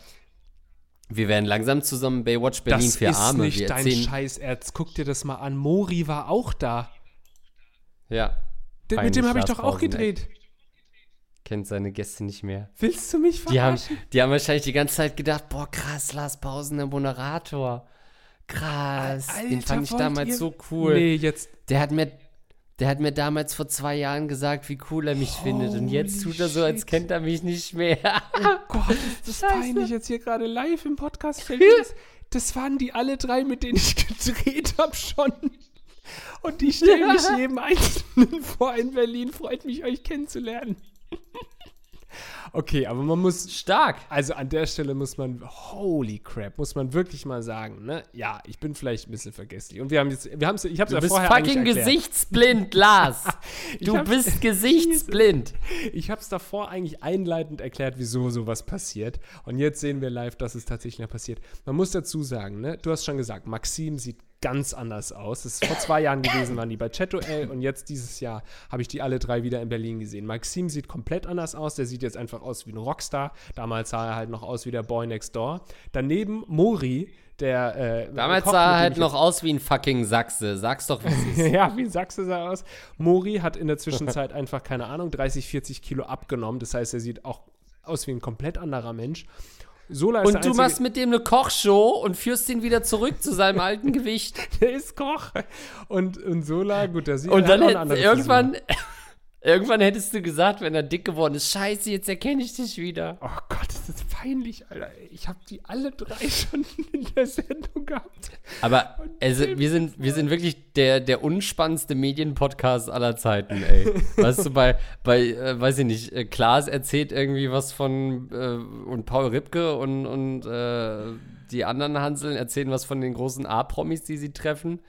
[SPEAKER 1] Wir werden langsam zusammen Baywatch Berlin
[SPEAKER 2] Das
[SPEAKER 1] für
[SPEAKER 2] ist
[SPEAKER 1] Arme.
[SPEAKER 2] nicht
[SPEAKER 1] Wir
[SPEAKER 2] dein
[SPEAKER 1] erzählen,
[SPEAKER 2] Scheißerz. Guck dir das mal an. Mori war auch da.
[SPEAKER 1] Ja.
[SPEAKER 2] D mit dem habe ich doch auch gedreht.
[SPEAKER 1] Kennt seine Gäste nicht mehr.
[SPEAKER 2] Willst du mich
[SPEAKER 1] Die haben,
[SPEAKER 2] verarschen?
[SPEAKER 1] die haben wahrscheinlich die ganze Zeit gedacht, boah, krass, Lars Pausen, der Moderator. Krass. den
[SPEAKER 2] Alter,
[SPEAKER 1] fand ich damals
[SPEAKER 2] ihr-
[SPEAKER 1] so cool.
[SPEAKER 2] Nee, jetzt.
[SPEAKER 1] Der hat mir, der hat mir damals vor zwei Jahren gesagt, wie cool er mich findet. Und jetzt
[SPEAKER 2] Holy
[SPEAKER 1] tut er so, als kennt er mich nicht mehr.
[SPEAKER 2] Gott, ist das
[SPEAKER 1] Scheiße.
[SPEAKER 2] peinlich jetzt hier gerade live im Podcast. Das, das waren die alle drei, mit denen ich gedreht habe schon. Und die stellen
[SPEAKER 1] Ja.
[SPEAKER 2] mich *laughs* jedem Einzelnen vor in Berlin. Freut mich, euch kennenzulernen. Okay, aber man muss,
[SPEAKER 1] Stark.
[SPEAKER 2] also an der Stelle muss man, holy crap, muss man wirklich mal sagen, ne? Ja, ich bin vielleicht ein bisschen vergesslich. Und wir haben jetzt, wir haben es, ich habe es
[SPEAKER 1] Du
[SPEAKER 2] ja
[SPEAKER 1] bist
[SPEAKER 2] vorher
[SPEAKER 1] fucking gesichtsblind, Lars. *laughs* Du
[SPEAKER 2] hab's-
[SPEAKER 1] bist gesichtsblind.
[SPEAKER 2] Ich habe es davor eigentlich einleitend erklärt, wieso sowas passiert. Und jetzt sehen wir live, dass es tatsächlich noch passiert. Man muss dazu sagen, ne? du hast schon gesagt, Maxim sieht ganz anders aus. Das ist vor zwei Jahren gewesen, waren die bei Chat-Duell und jetzt dieses Jahr habe ich die alle drei wieder in Berlin gesehen. Maxim sieht komplett anders aus. Der sieht jetzt einfach aus wie ein Rockstar. Damals sah er halt noch aus wie der Boy Next Door. Daneben Mori, der äh,
[SPEAKER 1] Damals
[SPEAKER 2] Koch,
[SPEAKER 1] sah er halt noch aus wie ein fucking Sachse. Sag's doch, es *laughs* ist.
[SPEAKER 2] ja, wie ein Sachse sah er aus. Mori hat in der Zwischenzeit einfach, keine Ahnung, 30, 40 Kilo abgenommen. Das heißt, er sieht auch aus wie ein komplett anderer Mensch. Sola ist
[SPEAKER 1] Und du machst mit dem eine Kochshow und führst ihn wieder zurück zu seinem alten Gewicht. *laughs*
[SPEAKER 2] der ist Koch. Und, und Sola, gut, der sieht
[SPEAKER 1] Und dann
[SPEAKER 2] andere
[SPEAKER 1] irgendwann, irgendwann hättest du gesagt, wenn er dick geworden ist, scheiße, jetzt erkenne ich dich wieder.
[SPEAKER 2] Oh Gott, das ist peinlich, Alter. Ich habe die alle drei *laughs* schon in der Sendung gehabt.
[SPEAKER 1] Aber also, wir sind, wir sind wirklich der, der unspannendste Medienpodcast aller Zeiten, ey. *laughs* weißt du, bei, bei äh, weiß ich nicht, äh, Klaas erzählt irgendwie was von äh, und Paul Ripke und, und äh, die anderen Hanseln erzählen was von den großen A-Promis, die sie treffen.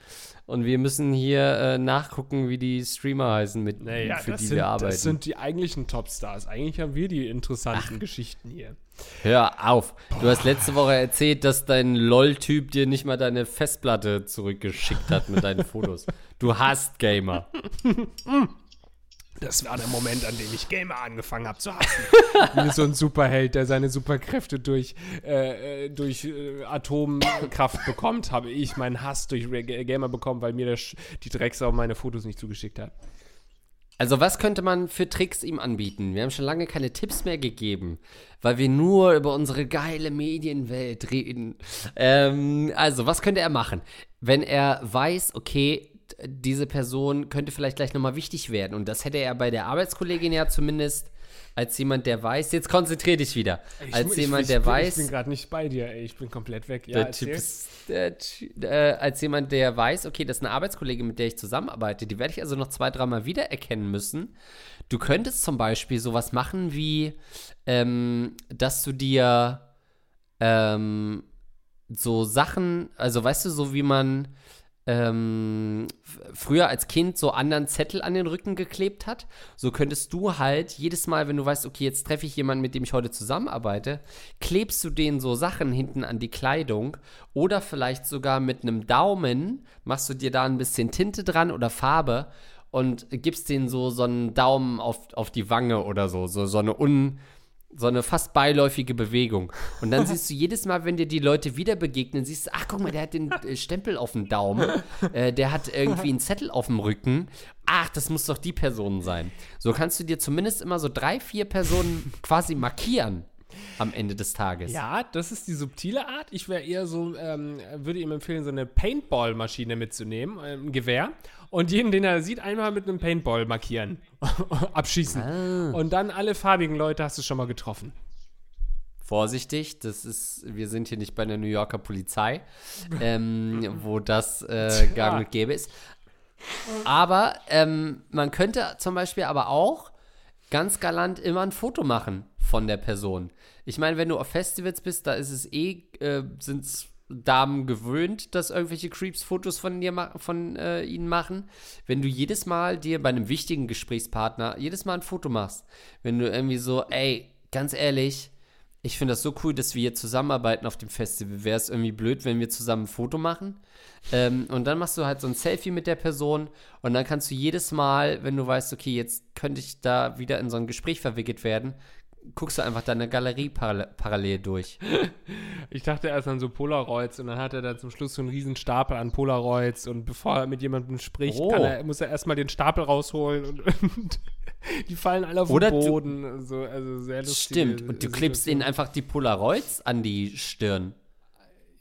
[SPEAKER 1] Und wir müssen hier äh, nachgucken, wie die Streamer heißen, mit,
[SPEAKER 2] Naja,
[SPEAKER 1] für die
[SPEAKER 2] sind,
[SPEAKER 1] wir arbeiten.
[SPEAKER 2] das sind die eigentlichen Topstars. Eigentlich haben wir die interessanten Geschichten hier.
[SPEAKER 1] Hör auf. Du hast letzte Woche erzählt, dass dein LOL-Typ dir nicht mal deine Festplatte zurückgeschickt hat mit deinen Fotos. Du hast Gamer. *laughs* *laughs*
[SPEAKER 2] Das war der Moment, an dem ich Gamer angefangen habe zu hassen. *laughs* Wie so ein Superheld, der seine Superkräfte durch, äh, äh, durch äh, Atomkraft bekommt, habe ich meinen Hass durch Gamer bekommen, weil mir der die Drecksau meine Fotos nicht zugeschickt hat.
[SPEAKER 1] Also was könnte man für Tricks ihm anbieten? Wir haben schon lange keine Tipps mehr gegeben, weil wir nur über unsere geile Medienwelt reden. Ähm, also was könnte er machen, wenn er weiß, okay, diese Person könnte vielleicht gleich nochmal wichtig werden und das hätte er bei der Arbeitskollegin ja zumindest als jemand, der weiß, jetzt konzentrier dich wieder,
[SPEAKER 2] Ich,
[SPEAKER 1] als
[SPEAKER 2] ich,
[SPEAKER 1] jemand,
[SPEAKER 2] ich,
[SPEAKER 1] der weiß,
[SPEAKER 2] Ich bin gerade nicht bei dir, ey. Ich bin komplett weg. Ja,
[SPEAKER 1] der Typ ist, der, äh, als jemand, der weiß, okay, das ist eine Arbeitskollegin, mit der ich zusammenarbeite, die werde ich also noch zwei, dreimal wiedererkennen müssen. Du könntest zum Beispiel sowas machen wie, ähm, dass du dir ähm, so Sachen, also weißt du, so wie man ähm, früher als Kind so anderen Zettel an den Rücken geklebt hat, so könntest du halt jedes Mal, wenn du weißt, okay, jetzt treffe ich jemanden, mit dem ich heute zusammenarbeite, klebst du denen so Sachen hinten an die Kleidung oder vielleicht sogar mit einem Daumen machst du dir da ein bisschen Tinte dran oder Farbe und gibst denen so, so einen Daumen auf, auf die Wange oder so, so, so eine un, so eine fast beiläufige Bewegung. Und dann siehst du jedes Mal, wenn dir die Leute wieder begegnen, siehst du, ach guck mal, der hat den äh, Stempel auf dem Daumen, äh, der hat irgendwie einen Zettel auf dem Rücken. Ach, das muss doch die Person sein. So kannst du dir zumindest immer so drei, vier Personen quasi markieren am Ende des Tages.
[SPEAKER 2] Ja, das ist die subtile Art. Ich wäre eher so, ähm, würde ihm empfehlen, so eine Paintball-Maschine mitzunehmen, ein Gewehr. Und jeden, den er sieht, einmal mit einem Paintball markieren. *laughs* Abschießen.
[SPEAKER 1] Ah.
[SPEAKER 2] Und dann alle farbigen Leute hast du schon mal getroffen.
[SPEAKER 1] Vorsichtig, das ist, wir sind hier nicht bei der New Yorker Polizei, ähm, *laughs* wo das äh, gang und gäbe ist. Aber ähm, man könnte zum Beispiel aber auch ganz galant immer ein Foto machen von der Person. Ich meine, wenn du auf Festivals bist, da ist es eh, äh, sind Damen gewöhnt, dass irgendwelche Creeps Fotos von dir von äh, ihnen machen. Wenn du jedes Mal dir bei einem wichtigen Gesprächspartner jedes Mal ein Foto machst, wenn du irgendwie so, ey, ganz ehrlich, ich finde das so cool, dass wir hier zusammenarbeiten auf dem Festival. Wäre es irgendwie blöd, wenn wir zusammen ein Foto machen? Ähm, und dann machst du halt so ein Selfie mit der Person und dann kannst du jedes Mal, wenn du weißt, okay, jetzt könnte ich da wieder in so ein Gespräch verwickelt werden, guckst du einfach deine Galerie parallel, parallel durch. *laughs*
[SPEAKER 2] Ich dachte erst an so Polaroids und dann hat er da zum Schluss so einen riesen Stapel an Polaroids und bevor er mit jemandem spricht,
[SPEAKER 1] Oh.
[SPEAKER 2] er, muss er erstmal den Stapel rausholen und, und *laughs* die fallen alle auf
[SPEAKER 1] Oder
[SPEAKER 2] den
[SPEAKER 1] du-
[SPEAKER 2] Boden. So, also sehr lustig.
[SPEAKER 1] Stimmt. Und du klebst ihnen einfach die Polaroids an die Stirn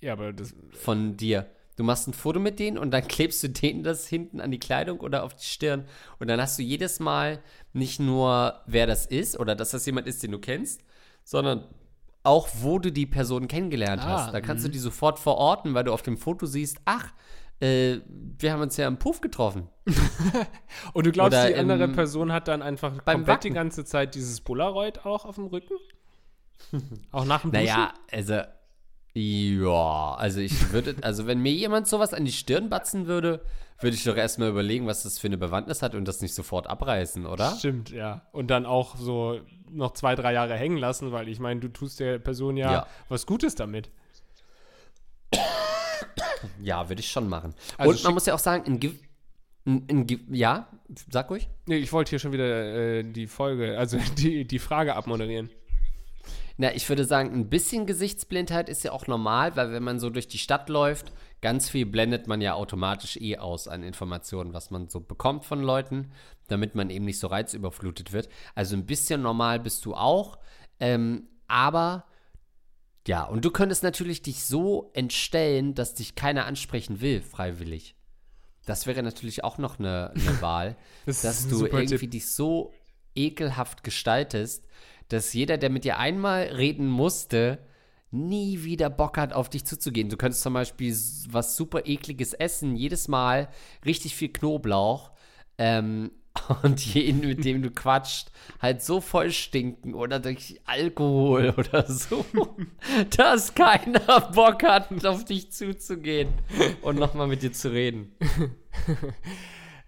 [SPEAKER 2] Ja, aber das,
[SPEAKER 1] von dir. Du machst ein Foto mit denen und dann *laughs* klebst du denen das hinten an die Kleidung oder auf die Stirn. Und dann hast du jedes Mal nicht nur, wer das ist oder dass das jemand ist, den du kennst, sondern auch, wo du die Person kennengelernt
[SPEAKER 2] Ah,
[SPEAKER 1] hast. Da kannst du die sofort verorten, weil du auf dem Foto siehst, ach, äh, wir haben uns ja im Puff getroffen. *laughs*
[SPEAKER 2] Und du glaubst,
[SPEAKER 1] Oder
[SPEAKER 2] die andere
[SPEAKER 1] im-
[SPEAKER 2] Person hat dann einfach
[SPEAKER 1] beim
[SPEAKER 2] komplett die
[SPEAKER 1] Wacken.
[SPEAKER 2] ganze Zeit dieses Polaroid auch auf dem Rücken? *laughs* auch nach dem Duschen?
[SPEAKER 1] Naja, also, ja, also ich würde, also wenn mir jemand sowas an die Stirn batzen würde, würde ich doch erstmal überlegen, was das für eine Bewandtnis hat und das nicht sofort abreißen, oder?
[SPEAKER 2] Stimmt, ja. Und dann auch so noch zwei, drei Jahre hängen lassen, weil ich meine, du tust der Person ja,
[SPEAKER 1] Ja.
[SPEAKER 2] was Gutes damit.
[SPEAKER 1] Ja, würde ich schon machen.
[SPEAKER 2] Also
[SPEAKER 1] und man muss ja auch sagen, in, in, in ja, sag ruhig.
[SPEAKER 2] Nee, ich wollte hier schon wieder äh, die Folge, also *laughs* die, die Frage abmoderieren.
[SPEAKER 1] Na, ich würde sagen, ein bisschen Gesichtsblindheit ist ja auch normal, weil wenn man so durch die Stadt läuft, ganz viel blendet man ja automatisch eh aus an Informationen, was man so bekommt von Leuten, damit man eben nicht so reizüberflutet wird. Also ein bisschen normal bist du auch, ähm, aber ja, und du könntest natürlich dich so entstellen, dass dich keiner ansprechen will, freiwillig. Das wäre natürlich auch noch eine, eine *laughs* Wahl,
[SPEAKER 2] Das
[SPEAKER 1] dass du irgendwie
[SPEAKER 2] Tipp.
[SPEAKER 1] dich so ekelhaft gestaltest, dass jeder, der mit dir einmal reden musste, nie wieder Bock hat, auf dich zuzugehen. Du könntest zum Beispiel was super ekliges essen, jedes Mal richtig viel Knoblauch ähm, *laughs* und jeden, mit dem du quatscht, halt so voll stinken oder durch Alkohol *laughs* oder so, *laughs* dass keiner Bock hat, auf dich zuzugehen und nochmal mit dir zu reden.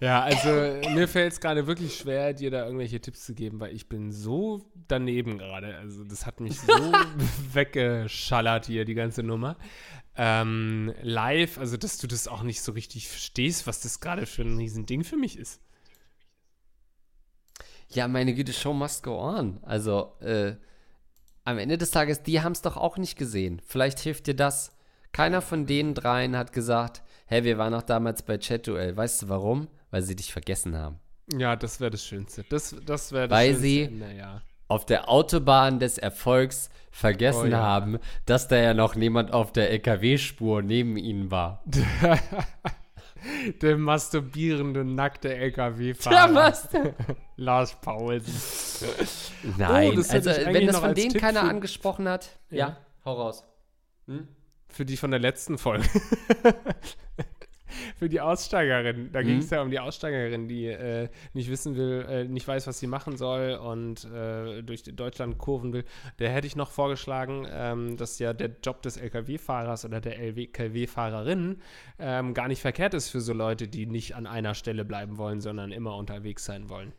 [SPEAKER 2] Ja, also mir fällt es gerade wirklich schwer, dir da irgendwelche Tipps zu geben, weil ich bin so daneben gerade. Also das hat mich so *laughs* weggeschallert hier, die ganze Nummer. Ähm, live, also dass du das auch nicht so richtig verstehst, was das gerade für ein Riesending für mich ist.
[SPEAKER 1] Ja, meine Güte, Show must go on. Also, äh, am Ende des Tages, die haben es doch auch nicht gesehen. Vielleicht hilft dir das. Keiner von den dreien hat gesagt, hey, wir waren auch damals bei Chat-Duell. Weißt du warum? Weil sie dich vergessen haben.
[SPEAKER 2] Ja, das wäre das Schönste. Das, das wäre das
[SPEAKER 1] Weil
[SPEAKER 2] Schönste.
[SPEAKER 1] sie-
[SPEAKER 2] Ende, ja.
[SPEAKER 1] Auf der Autobahn des Erfolgs vergessen
[SPEAKER 2] Oh ja.
[SPEAKER 1] haben, dass da ja noch niemand auf der LKW-Spur neben ihnen war. *laughs*
[SPEAKER 2] Der masturbierende, nackte LKW-Fahrer.
[SPEAKER 1] was? *laughs*
[SPEAKER 2] Lars Paulsen.
[SPEAKER 1] Nein,
[SPEAKER 2] Oh,
[SPEAKER 1] also wenn das von denen
[SPEAKER 2] Tipp
[SPEAKER 1] keiner angesprochen hat, ja,
[SPEAKER 2] Ja.
[SPEAKER 1] hau raus.
[SPEAKER 2] Für die von der letzten Folge. *laughs* Für die Aussteigerin. Da ging es ja um die Aussteigerin, die äh, nicht wissen will, äh, nicht weiß, was sie machen soll und äh, durch Deutschland kurven will. Der hätte ich noch vorgeschlagen, ähm, dass ja der Job des LKW-Fahrers oder der LKW-Fahrerin ähm, gar nicht verkehrt ist für so Leute, die nicht an einer Stelle bleiben wollen, sondern immer unterwegs sein wollen.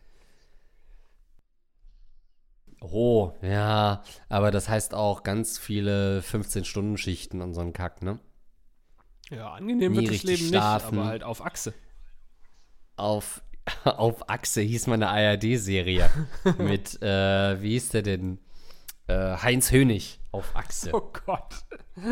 [SPEAKER 1] Oh, ja, aber das heißt auch ganz viele 15-Stunden-Schichten und so ein Kack, ne?
[SPEAKER 2] Ja, angenehm wird das Leben
[SPEAKER 1] schlafen.
[SPEAKER 2] nicht, aber halt auf Achse.
[SPEAKER 1] Auf, *laughs* auf Achse hieß meine ARD-Serie *laughs* mit, äh, wie hieß der denn? Äh, Heinz Hönig auf Achse.
[SPEAKER 2] Oh Gott. *laughs*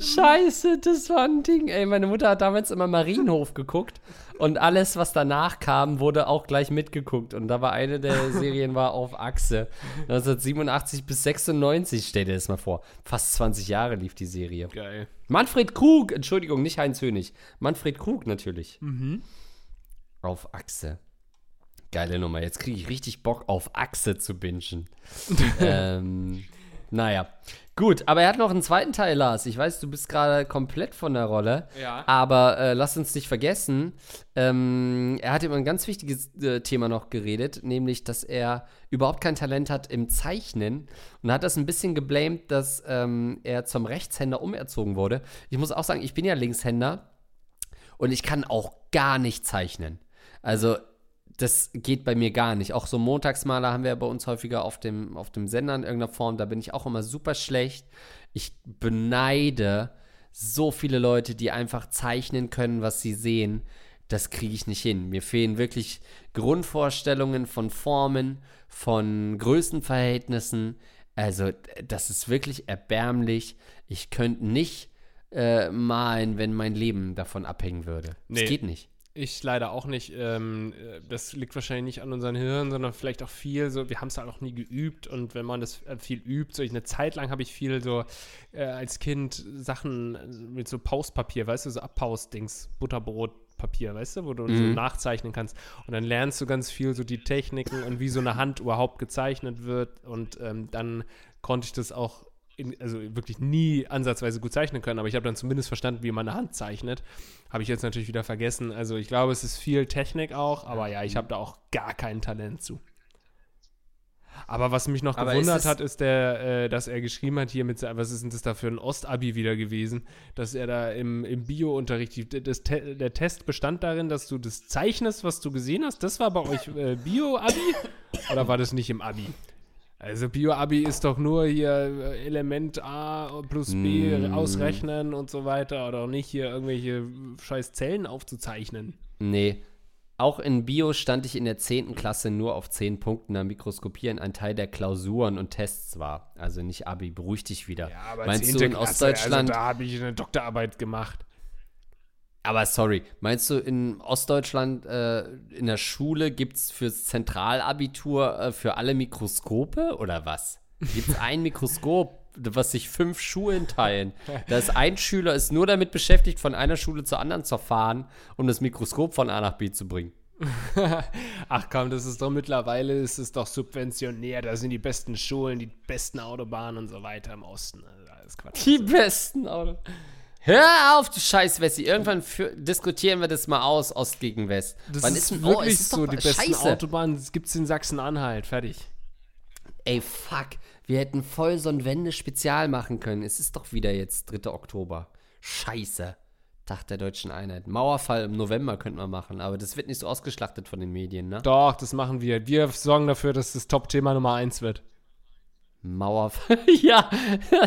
[SPEAKER 1] Scheiße, das war ein Ding. Ey, meine Mutter hat damals immer Marienhof geguckt und alles, was danach kam, wurde auch gleich mitgeguckt. Und da war eine der *laughs* Serien war auf Achse. 1987 bis 96, stell dir das mal vor. Fast 20 Jahre lief die Serie.
[SPEAKER 2] Geil.
[SPEAKER 1] Manfred Krug, Entschuldigung, nicht Heinz Hönig. Manfred Krug natürlich. Auf Achse. Geile Nummer. Jetzt kriege ich richtig Bock, auf Achse zu bingen. *laughs* ähm, naja. Gut, aber er hat noch einen zweiten Teil, Lars. Ich weiß, du bist gerade komplett von der Rolle.
[SPEAKER 2] Ja.
[SPEAKER 1] Aber äh, lass uns nicht vergessen, ähm, er hat über ein ganz wichtiges äh, Thema noch geredet, nämlich, dass er überhaupt kein Talent hat im Zeichnen und hat das ein bisschen geblamed, dass ähm, er zum Rechtshänder umerzogen wurde. Ich muss auch sagen, ich bin ja Linkshänder und ich kann auch gar nicht zeichnen. Also, das geht bei mir gar nicht. Auch so Montagsmaler haben wir ja bei uns häufiger auf dem, auf dem Sender in irgendeiner Form. Da bin ich auch immer super schlecht. Ich beneide so viele Leute, die einfach zeichnen können, was sie sehen. Das kriege ich nicht hin. Mir fehlen wirklich Grundvorstellungen von Formen, von Größenverhältnissen. Also, das ist wirklich erbärmlich. Ich könnte nicht äh, malen, wenn mein Leben davon abhängen würde. Das
[SPEAKER 2] Nee.
[SPEAKER 1] geht nicht.
[SPEAKER 2] Ich leider auch nicht. Ähm, äh, das liegt wahrscheinlich nicht an unseren Hirn, sondern vielleicht auch viel so, wir haben es halt auch nie geübt und wenn man das äh, viel übt, so ich eine Zeit lang habe ich viel so äh, als Kind Sachen äh, mit so Pauspapier, weißt du, so Abpaus-Dings, Butterbrotpapier, weißt du, wo du so
[SPEAKER 1] Mhm.
[SPEAKER 2] nachzeichnen kannst. Und dann lernst du ganz viel so die Techniken und wie so eine Hand überhaupt gezeichnet wird und ähm, dann konnte ich das auch in, also wirklich nie ansatzweise gut zeichnen können, aber ich habe dann zumindest verstanden, wie man eine Hand zeichnet. Habe ich jetzt natürlich wieder vergessen. Also ich glaube, es ist viel Technik auch, aber ja, ich habe da auch gar kein Talent zu. Aber was mich noch
[SPEAKER 1] Aber
[SPEAKER 2] gewundert
[SPEAKER 1] ist
[SPEAKER 2] hat, ist der, äh, dass er geschrieben hat hier mit, was ist denn das da für ein Ostabi wieder gewesen, dass er da im, im Bio-Unterricht, das, Te der Test bestand darin, dass du das zeichnest, was du gesehen hast. Das war bei euch äh, Bio-Abi? Oder war das nicht im Abi? Also Bio-Abi ist doch nur hier äh, Element A plus B
[SPEAKER 1] Mm.
[SPEAKER 2] ausrechnen und so weiter oder nicht hier irgendwelche scheiß Zellen aufzuzeichnen.
[SPEAKER 1] Nee. Auch in Bio stand ich in der 10. Klasse nur auf 10 Punkten am Mikroskopieren. Ein Teil der Klausuren und Tests war. Also nicht Abi, beruhig dich wieder. Meinst du
[SPEAKER 2] 10.
[SPEAKER 1] in
[SPEAKER 2] Klasse,
[SPEAKER 1] Ostdeutschland?
[SPEAKER 2] Also da habe ich eine Doktorarbeit gemacht.
[SPEAKER 1] Aber sorry, meinst du in Ostdeutschland äh, in der Schule gibt es fürs Zentralabitur äh, für alle Mikroskope oder was? Gibt es ein Mikroskop, was sich fünf Schulen teilen? Da ist ein Schüler ist nur damit beschäftigt, von einer Schule zur anderen zu fahren, um das Mikroskop von A nach B zu bringen. *laughs*
[SPEAKER 2] Ach komm, das ist doch mittlerweile, ist es doch subventionär. Da sind die besten Schulen, die besten Autobahnen und so weiter im Osten. Also, alles Quatsch.
[SPEAKER 1] Die besten Autos. Hör auf, du scheiß Wessi. Irgendwann für, diskutieren wir das mal aus, Ost gegen West.
[SPEAKER 2] Das
[SPEAKER 1] Wann
[SPEAKER 2] ist
[SPEAKER 1] denn- oh,
[SPEAKER 2] wirklich
[SPEAKER 1] es ist
[SPEAKER 2] so. Die besten
[SPEAKER 1] scheiße.
[SPEAKER 2] Autobahnen gibt es in Sachsen-Anhalt. Fertig.
[SPEAKER 1] Ey, fuck. Wir hätten voll so ein Wende-Spezial machen können. Es ist doch wieder jetzt 3. Oktober. Scheiße. Tag der deutschen Einheit. Mauerfall im November könnten wir machen, aber das wird nicht so ausgeschlachtet von den Medien, ne?
[SPEAKER 2] Doch, das machen wir. Wir sorgen dafür, dass das Top-Thema Nummer 1 wird.
[SPEAKER 1] Mauerfall. *laughs* ja.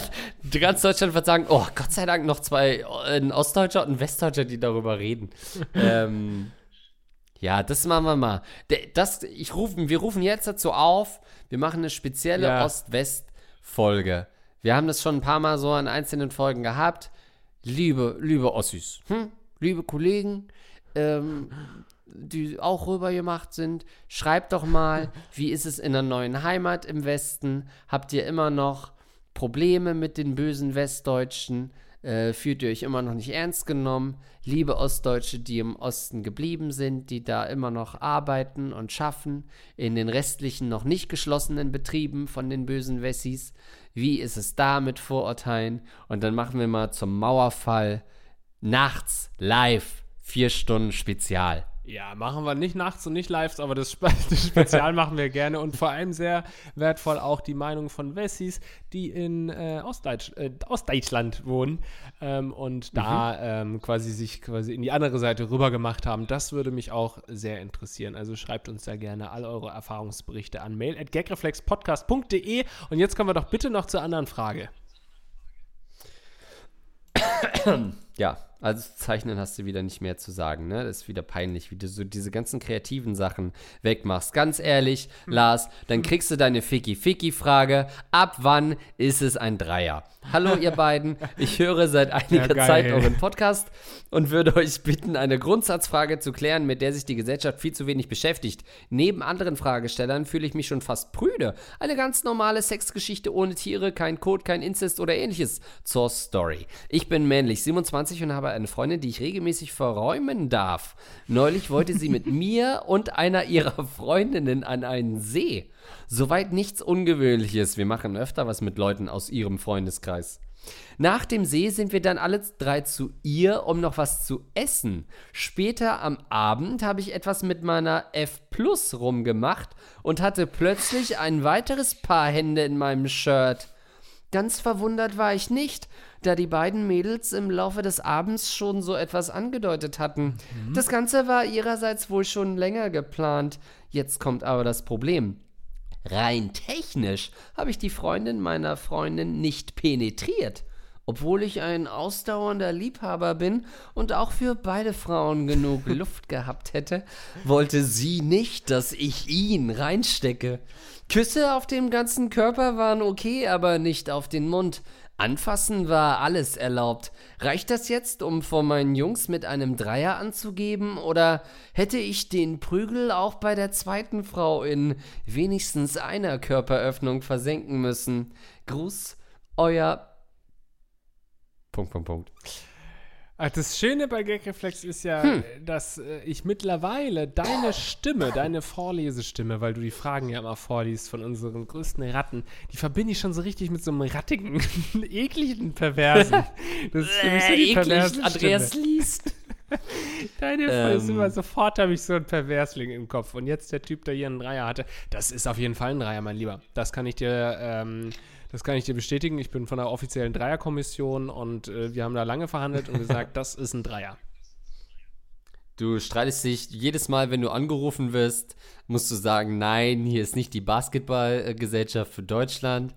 [SPEAKER 1] *laughs* Ganz Deutschland wird sagen, oh, Gott sei Dank noch zwei, äh, ein Ostdeutscher und ein Westdeutscher, die darüber reden. *laughs* ähm, ja, das machen wir mal. Das, ich rufen, wir rufen jetzt dazu auf, wir machen eine spezielle
[SPEAKER 2] Ja.
[SPEAKER 1] Ost-West-Folge. Wir haben das schon ein paar Mal so an einzelnen Folgen gehabt. Liebe, liebe Ossis, hm? liebe Kollegen, ähm, die auch rüber gemacht sind. Schreibt doch mal, *laughs* wie ist es in der neuen Heimat im Westen? Habt ihr immer noch Probleme mit den bösen Westdeutschen? Äh, fühlt ihr euch immer noch nicht ernst genommen? Liebe Ostdeutsche, die im Osten geblieben sind, die da immer noch arbeiten und schaffen, in den restlichen noch nicht geschlossenen Betrieben von den bösen Wessis. Wie ist es da mit Vorurteilen? Und dann machen wir mal zum Mauerfall nachts live vier Stunden Spezial.
[SPEAKER 2] Ja, machen wir nicht nachts und nicht live, aber das, Spe *laughs* das Spezial machen wir gerne und vor allem sehr wertvoll auch die Meinung von Wessis, die in äh, Ostdeutsch, äh, Ostdeutschland wohnen ähm, und mhm. da ähm, quasi sich quasi in die andere Seite rüber gemacht haben. Das würde mich auch sehr interessieren. Also schreibt uns da gerne all eure Erfahrungsberichte an mail at gagreflexpodcast.de und jetzt kommen wir doch bitte noch zur anderen Frage.
[SPEAKER 1] Ja, also zeichnen hast du wieder nicht mehr zu sagen, ne? Das ist wieder peinlich, wie du so diese ganzen kreativen Sachen wegmachst. Ganz ehrlich, hm. Lars, dann kriegst du deine Ficky-Ficky-Frage. Ab wann ist es ein Dreier? Hallo, ihr *laughs* beiden. Ich höre seit einiger ja, Zeit euren Podcast und würde euch bitten, eine Grundsatzfrage zu klären, mit der sich die Gesellschaft viel zu wenig beschäftigt. Neben anderen Fragestellern fühle ich mich schon fast prüde. Eine ganz normale Sexgeschichte ohne Tiere, kein Code, kein Inzest oder ähnliches. Zur Story. Ich bin männlich, 27 und habe eine Freundin, die ich regelmäßig verräumen darf. Neulich wollte sie mit *laughs* mir und einer ihrer Freundinnen an einen See. Soweit nichts Ungewöhnliches. Wir machen öfter was mit Leuten aus ihrem Freundeskreis. Nach dem See sind wir dann alle drei zu ihr, um noch was zu essen. Später am Abend habe ich etwas mit meiner F Plus rumgemacht und hatte plötzlich ein weiteres Paar Hände in meinem Shirt. Ganz verwundert war ich nicht, da die beiden Mädels im Laufe des Abends schon so etwas angedeutet hatten. Mhm. Das Ganze war ihrerseits wohl schon länger geplant. Jetzt kommt aber das Problem. Rein technisch habe ich die Freundin meiner Freundin nicht penetriert. Obwohl ich ein ausdauernder Liebhaber bin und auch für beide Frauen genug *laughs* Luft gehabt hätte, wollte sie nicht, dass ich ihn reinstecke. Küsse auf dem ganzen Körper waren okay, aber nicht auf den Mund. Anfassen war alles erlaubt. Reicht das jetzt, um vor meinen Jungs mit einem Dreier anzugeben? Oder hätte ich den Prügel auch bei der zweiten Frau in wenigstens einer Körperöffnung versenken müssen? Gruß, euer.
[SPEAKER 2] Punkt, Punkt, Punkt. Ach, das Schöne bei Gagreflex ist ja, hm. dass äh, ich mittlerweile deine Stimme, deine Vorlesestimme, weil du die Fragen ja immer vorliest von unseren größten Ratten, die verbinde ich schon so richtig mit so einem rattigen, *laughs* ekligen Perversen.
[SPEAKER 1] Das ist für mich so die perverse Andreas
[SPEAKER 2] Stimme. liest. *laughs* Deine ähm. ist immer sofort habe ich so ein Perversling im Kopf. Und jetzt der Typ, der hier einen Dreier hatte, das ist auf jeden Fall ein Dreier, mein Lieber. Das kann ich dir ähm, das kann ich dir bestätigen. Ich bin von der offiziellen Dreierkommission und äh, wir haben da lange verhandelt und gesagt, *laughs* das ist ein Dreier.
[SPEAKER 1] Du streitest dich jedes Mal, wenn du angerufen wirst, musst du sagen, nein, hier ist nicht die Basketballgesellschaft für Deutschland.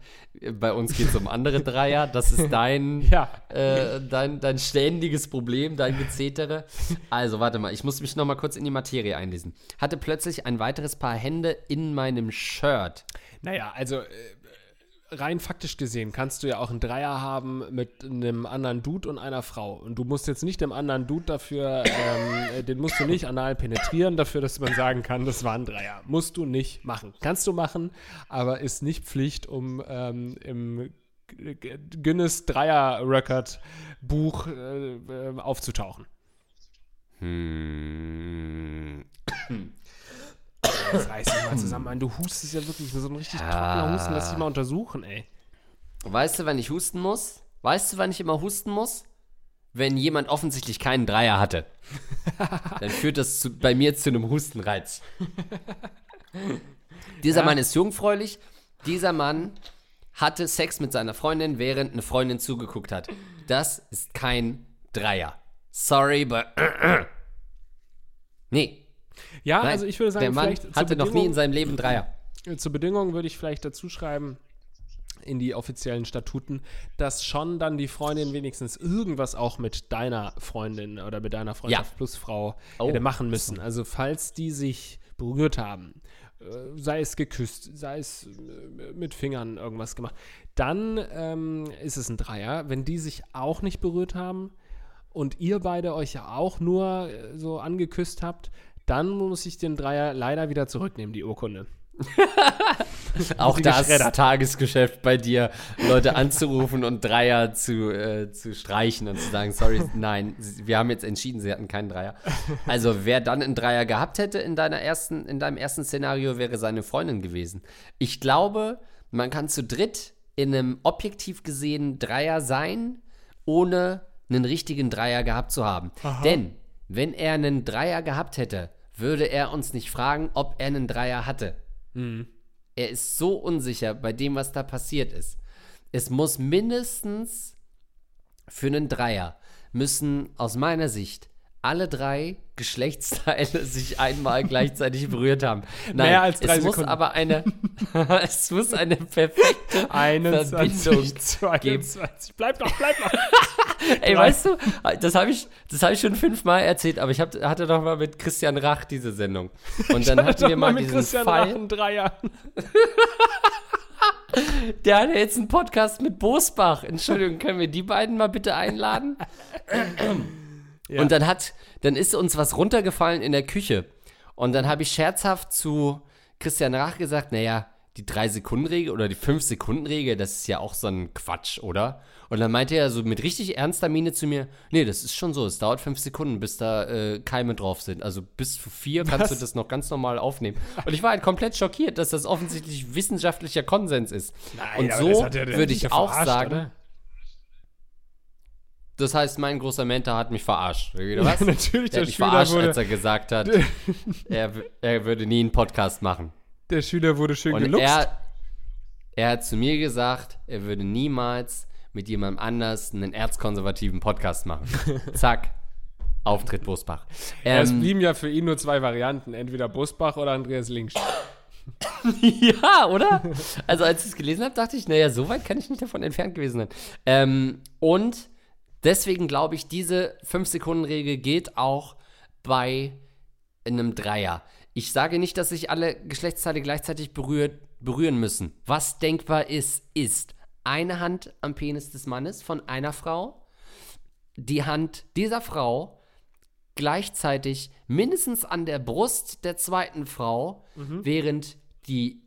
[SPEAKER 1] Bei uns geht es um andere *laughs* Dreier. Das ist dein, *laughs* ja. äh, dein, dein ständiges Problem, dein Gezetere. Also, warte mal, ich muss mich noch mal kurz in die Materie einlesen. Hatte plötzlich ein weiteres Paar Hände in meinem Shirt.
[SPEAKER 2] Naja, also äh, rein faktisch gesehen kannst du ja auch einen Dreier haben mit einem anderen Dude und einer Frau. Und du musst jetzt nicht dem anderen Dude dafür, ähm, äh, den musst du nicht anal penetrieren, dafür, dass man sagen kann, das war ein Dreier. Musst du nicht machen. Kannst du machen, aber ist nicht Pflicht, um ähm, im Guinness Dreier Record Buch äh, äh, aufzutauchen. Hm. Jetzt reiß dich mal zusammen an. Du hustest ja wirklich so ein richtig ja. trockener Husten. Lass dich mal untersuchen, ey.
[SPEAKER 1] Weißt du, wann ich husten muss? Weißt du, wann ich immer husten muss? Wenn jemand offensichtlich keinen Dreier hatte. *laughs* Dann führt das zu, bei mir zu einem Hustenreiz. Dieser ja. Mann ist jungfräulich. Dieser Mann hatte Sex mit seiner Freundin, während eine Freundin zugeguckt hat. Das ist kein Dreier. Sorry, but. nee,
[SPEAKER 2] ja, Nein, also ich würde sagen,
[SPEAKER 1] der Mann hatte noch nie in seinem Leben Dreier.
[SPEAKER 2] Zur Bedingung würde ich vielleicht dazu schreiben, in die offiziellen Statuten, dass schon dann die Freundin wenigstens irgendwas auch mit deiner Freundin oder mit deiner Freundschaft ja. plus Frau oh. hätte machen müssen. Also falls die sich berührt haben, äh, sei es geküsst, sei es äh, mit Fingern irgendwas gemacht, dann ähm, ist es ein Dreier. Wenn die sich auch nicht berührt haben und ihr beide euch ja auch nur äh, so angeküsst habt, dann muss ich den Dreier leider wieder zurücknehmen, die Urkunde. *laughs*
[SPEAKER 1] Auch das. Tagesgeschäft bei dir, Leute anzurufen und Dreier zu, äh, zu streichen und zu sagen, sorry, nein, wir haben jetzt entschieden, sie hatten keinen Dreier. Also wer dann einen Dreier gehabt hätte in deiner ersten, in deinem ersten Szenario, wäre seine Freundin gewesen. Ich glaube, man kann zu dritt in einem objektiv gesehen Dreier sein, ohne einen richtigen Dreier gehabt zu haben. Denn wenn er einen Dreier gehabt hätte, würde er uns nicht fragen, ob er einen Dreier hatte. Er ist so unsicher bei dem, was da passiert ist. Es muss mindestens für einen Dreier müssen aus meiner Sicht alle drei Geschlechtsteile *laughs* sich einmal gleichzeitig berührt haben. Nein,
[SPEAKER 2] Mehr als drei
[SPEAKER 1] es muss
[SPEAKER 2] Sekunden.
[SPEAKER 1] aber eine, *laughs* *laughs* es muss eine perfekte Verbindung
[SPEAKER 2] 21, 22. Bleib noch, bleib noch.
[SPEAKER 1] Ey, weißt du, das habe ich, das habe ich schon fünfmal erzählt, aber ich hab, hatte doch mal mit Christian Rach diese Sendung. Und dann hatten wir mal
[SPEAKER 2] mit
[SPEAKER 1] diesen
[SPEAKER 2] Christian
[SPEAKER 1] Fall.
[SPEAKER 2] Rachen Dreier.
[SPEAKER 1] Der hat ja jetzt einen Podcast mit Bosbach. Entschuldigung, können wir die beiden mal bitte einladen?
[SPEAKER 2] Ja.
[SPEAKER 1] Und dann hat, dann ist uns was runtergefallen in der Küche. Und dann habe ich scherzhaft zu Christian Rach gesagt, naja, die 3-Sekunden-Regel oder die 5-Sekunden-Regel, das ist ja auch so ein Quatsch, oder? Und dann meinte er so mit richtig ernster Miene zu mir, nee, das ist schon so, es dauert 5 Sekunden, bis da äh, Keime drauf sind. Also bis zu 4 kannst du das noch ganz normal aufnehmen. Und ich war halt komplett schockiert, dass das offensichtlich wissenschaftlicher Konsens ist. Und
[SPEAKER 2] aber das
[SPEAKER 1] so würde ich auch sagen,
[SPEAKER 2] oder?
[SPEAKER 1] Das heißt, mein großer Mentor hat mich verarscht. Wieder was?
[SPEAKER 2] natürlich,
[SPEAKER 1] Der
[SPEAKER 2] der
[SPEAKER 1] hat mich
[SPEAKER 2] Schüler,
[SPEAKER 1] verarscht, als
[SPEAKER 2] wurde,
[SPEAKER 1] er gesagt hat, er, er würde nie einen Podcast machen.
[SPEAKER 2] der Schüler wurde schön
[SPEAKER 1] Und
[SPEAKER 2] geluchst.
[SPEAKER 1] er, er hat zu mir gesagt, er würde niemals mit jemandem anders einen erzkonservativen Podcast machen. *laughs* Zack. Auftritt Bosbach.
[SPEAKER 2] es
[SPEAKER 1] Ähm,
[SPEAKER 2] blieben ja für ihn nur zwei Varianten, entweder Busbach oder Andreas Links. *laughs*
[SPEAKER 1] ja, oder? Also als ich es gelesen habe, dachte ich, naja, so weit kann ich nicht davon entfernt gewesen sein. Ähm, und deswegen glaube ich, diese 5-Sekunden-Regel geht auch bei einem Dreier. Ich sage nicht, dass sich alle Geschlechtsteile gleichzeitig berührt, berühren müssen. Was denkbar ist, ist eine Hand am Penis des Mannes von einer Frau, die Hand dieser Frau gleichzeitig mindestens an der Brust der zweiten Frau, während die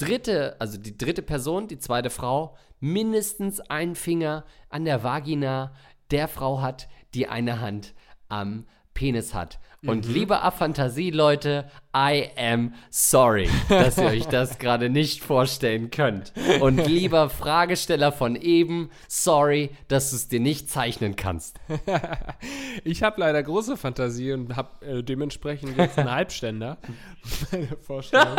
[SPEAKER 1] dritte, also die dritte Person, die zweite Frau, mindestens einen Finger an der Vagina der Frau hat, die eine Hand am Penis hat. Und liebe Aphantasie-Leute, I am sorry, dass ihr euch das gerade nicht vorstellen könnt. Und lieber Fragesteller von eben, sorry, dass du es dir nicht zeichnen kannst. *laughs*
[SPEAKER 2] Ich habe leider große Fantasie und habe äh, dementsprechend jetzt einen *laughs* Halbständer. *laughs* Meine Vorstellung.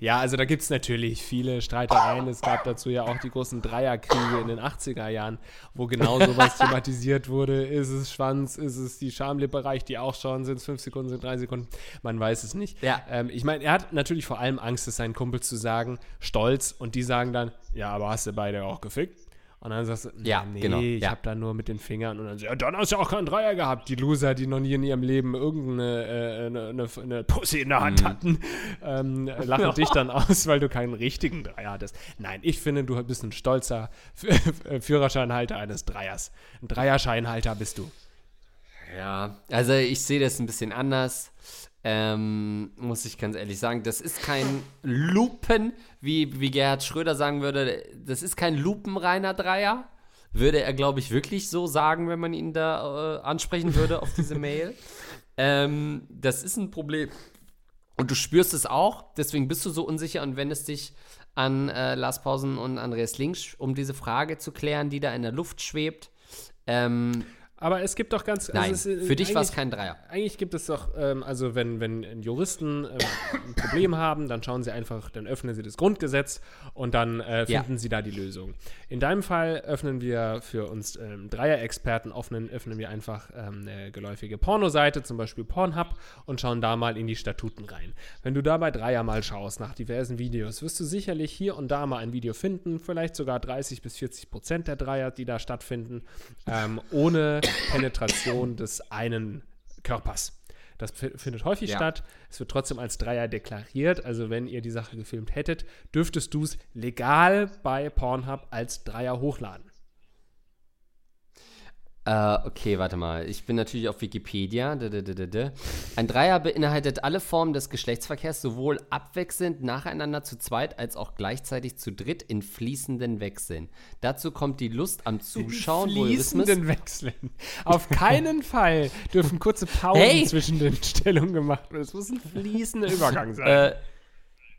[SPEAKER 2] Ja, also da gibt es natürlich viele Streitereien. Es gab dazu ja auch die großen Dreierkriege in den 80er Jahren, wo genau *laughs* sowas thematisiert wurde. Ist es Schwanz, ist es die Schamlippe, die auch schon, sind es fünf Sekunden, sind drei Sekunden? Man weiß es nicht.
[SPEAKER 1] Ja.
[SPEAKER 2] Ähm, ich meine, er hat natürlich vor allem Angst, es seinen Kumpel zu sagen, stolz, und die sagen dann, ja, aber hast du beide auch gefickt? Und dann sagst du,
[SPEAKER 1] Ja,
[SPEAKER 2] nee,
[SPEAKER 1] genau,
[SPEAKER 2] ich
[SPEAKER 1] ja.
[SPEAKER 2] habe da nur mit den Fingern und dann ja, dann hast du ja auch keinen Dreier gehabt. Die Loser, die noch nie in ihrem Leben irgendeine äh, eine, eine, eine Pussy in der
[SPEAKER 1] Mhm.
[SPEAKER 2] Hand hatten, ähm, lachen *laughs* dich dann aus, weil du keinen richtigen Dreier hattest. Nein, ich finde, du bist ein stolzer Führerscheinhalter eines Dreiers. Ein Dreierscheinhalter bist du.
[SPEAKER 1] Ja, also ich sehe das ein bisschen anders. Ähm, muss ich ganz ehrlich sagen, das ist kein Lupen, wie, wie Gerhard Schröder sagen würde, das ist kein lupenreiner Dreier. Würde er, glaube ich, wirklich so sagen, wenn man ihn da äh, ansprechen würde auf diese *laughs* Mail. Ähm, das ist ein Problem. Und du spürst es auch, deswegen bist du so unsicher und wendest dich an äh, Lars Pausen und Andreas Links, um diese Frage zu klären, die da in der Luft schwebt. Ähm,
[SPEAKER 2] Aber es gibt doch ganz. also
[SPEAKER 1] nein,
[SPEAKER 2] es ist, äh,
[SPEAKER 1] für dich war es kein Dreier.
[SPEAKER 2] Eigentlich gibt es doch, ähm, also wenn, wenn Juristen ähm, ein Problem haben, dann schauen sie einfach, dann öffnen sie das Grundgesetz und dann äh,
[SPEAKER 1] Ja.
[SPEAKER 2] finden sie da die Lösung. In deinem Fall öffnen wir für uns ähm, Dreier-Experten, öffnen, öffnen wir einfach ähm, eine geläufige Pornoseite, zum Beispiel Pornhub, und schauen da mal in die Statuten rein. Wenn du dabei Dreier mal schaust nach diversen Videos, wirst du sicherlich hier und da mal ein Video finden, vielleicht sogar 30 bis 40 Prozent der Dreier, die da stattfinden, ähm, ohne Penetration des einen Körpers. Das findet häufig
[SPEAKER 1] Ja.
[SPEAKER 2] statt. Es wird trotzdem als Dreier deklariert. Also wenn ihr die Sache gefilmt hättet, dürftest du es legal bei Pornhub als Dreier hochladen.
[SPEAKER 1] Äh, okay, warte mal. Ich bin natürlich auf Wikipedia. Ein Dreier beinhaltet alle Formen des Geschlechtsverkehrs, sowohl abwechselnd nacheinander zu zweit als auch gleichzeitig zu dritt in fließenden Wechseln. Dazu kommt die Lust am Zuschauen.
[SPEAKER 2] In fließenden Wechseln. Auf keinen *laughs* Fall dürfen kurze Pausen hey. zwischen den Stellungen gemacht werden. Es muss ein fließender Übergang sein. Äh,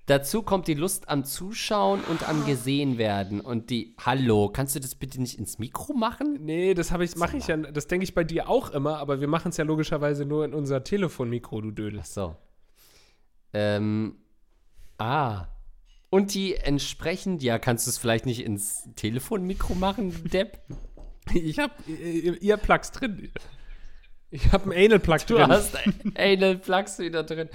[SPEAKER 1] Dazu kommt die Lust am Zuschauen und am Gesehenwerden und die Hallo, kannst du das bitte nicht ins Mikro machen?
[SPEAKER 2] Nee, das habe ich mache ich ja, das denke ich bei dir auch immer, aber wir machen es ja logischerweise nur in unser Telefonmikro, du Dödel.
[SPEAKER 1] Ach so. Ähm ah. Und die entsprechend, ja, kannst du es vielleicht nicht ins Telefonmikro machen, Depp? *laughs*
[SPEAKER 2] Ich habe ihr Plugs drin. Ich habe einen Anal-Plug
[SPEAKER 1] drin. Du hast Anal-Plugs wieder drin.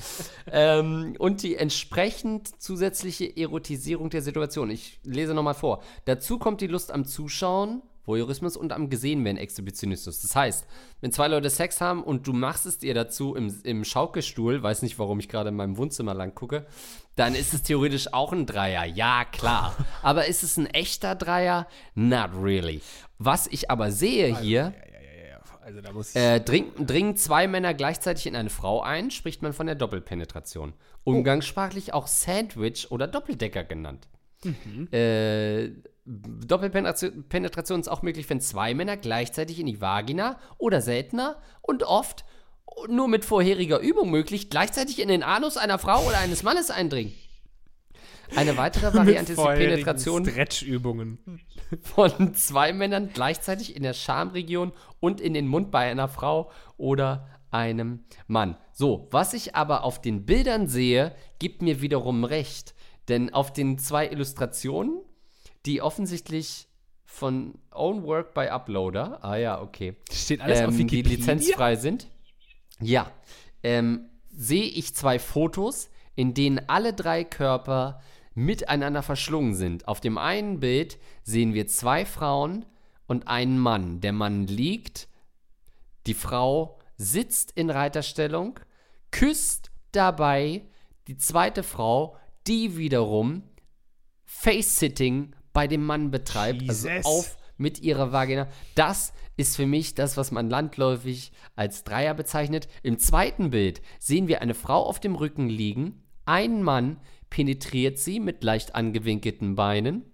[SPEAKER 1] ähm, und die entsprechend zusätzliche Erotisierung der Situation. Ich lese nochmal vor. Dazu kommt die Lust am Zuschauen, Voyeurismus und am Gesehenwerden, Exhibitionismus. Das heißt, wenn zwei Leute Sex haben und du machst es dir dazu im, im Schaukelstuhl, weiß nicht, warum ich gerade in meinem Wohnzimmer lang gucke, dann ist es theoretisch auch ein Dreier. Ja, klar. Aber ist es ein echter Dreier? Not really. Was ich aber sehe hier also da muss äh, dringen, dringen zwei Männer gleichzeitig in eine Frau ein, spricht man von der Doppelpenetration. Umgangssprachlich auch Sandwich oder Doppeldecker genannt. Mhm. Äh, Doppelpenetration ist auch möglich, wenn zwei Männer gleichzeitig in die Vagina oder seltener und oft nur mit vorheriger Übung möglich, gleichzeitig in den Anus einer Frau oder eines Mannes eindringen. Eine weitere *laughs* Variante ist die Penetration
[SPEAKER 2] Stretchübungen *laughs*
[SPEAKER 1] von zwei Männern gleichzeitig in der Schamregion und in den Mund bei einer Frau oder einem Mann. So, was ich aber auf den Bildern sehe, gibt mir wiederum recht. Denn auf den zwei Illustrationen, die offensichtlich von Own Work by Uploader, ah ja, okay,
[SPEAKER 2] steht alles ähm, auf Wikipedia?
[SPEAKER 1] die lizenzfrei sind, ja, ähm, sehe ich zwei Fotos, in denen alle drei Körper miteinander verschlungen sind. Auf dem einen Bild sehen wir zwei Frauen und einen Mann. Der Mann liegt, die Frau sitzt in Reiterstellung, küsst dabei die zweite Frau, die wiederum Face-Sitting bei dem Mann betreibt, also Jesus. also auf mit ihrer Vagina. Das ist für mich das, was man landläufig als Dreier bezeichnet. Im zweiten Bild sehen wir eine Frau auf dem Rücken liegen, einen Mann, penetriert sie mit leicht angewinkelten Beinen,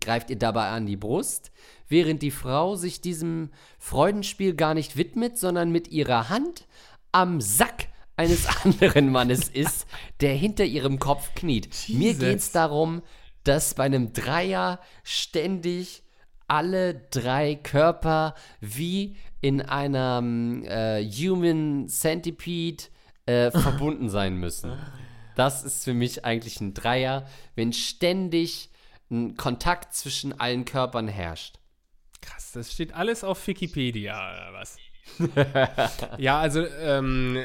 [SPEAKER 1] greift ihr dabei an die Brust, während die Frau sich diesem Freudenspiel gar nicht widmet, sondern mit ihrer Hand am Sack eines *laughs* anderen Mannes ist, der hinter ihrem Kopf kniet. Jesus. Mir geht es darum, dass bei einem Dreier ständig alle drei Körper wie in einer äh, Human Centipede äh, verbunden sein müssen. *laughs* Das ist für mich eigentlich ein Dreier, wenn ständig ein Kontakt zwischen allen Körpern herrscht.
[SPEAKER 2] Krass, das steht alles auf Wikipedia, oder was? *laughs* ja, also, ähm,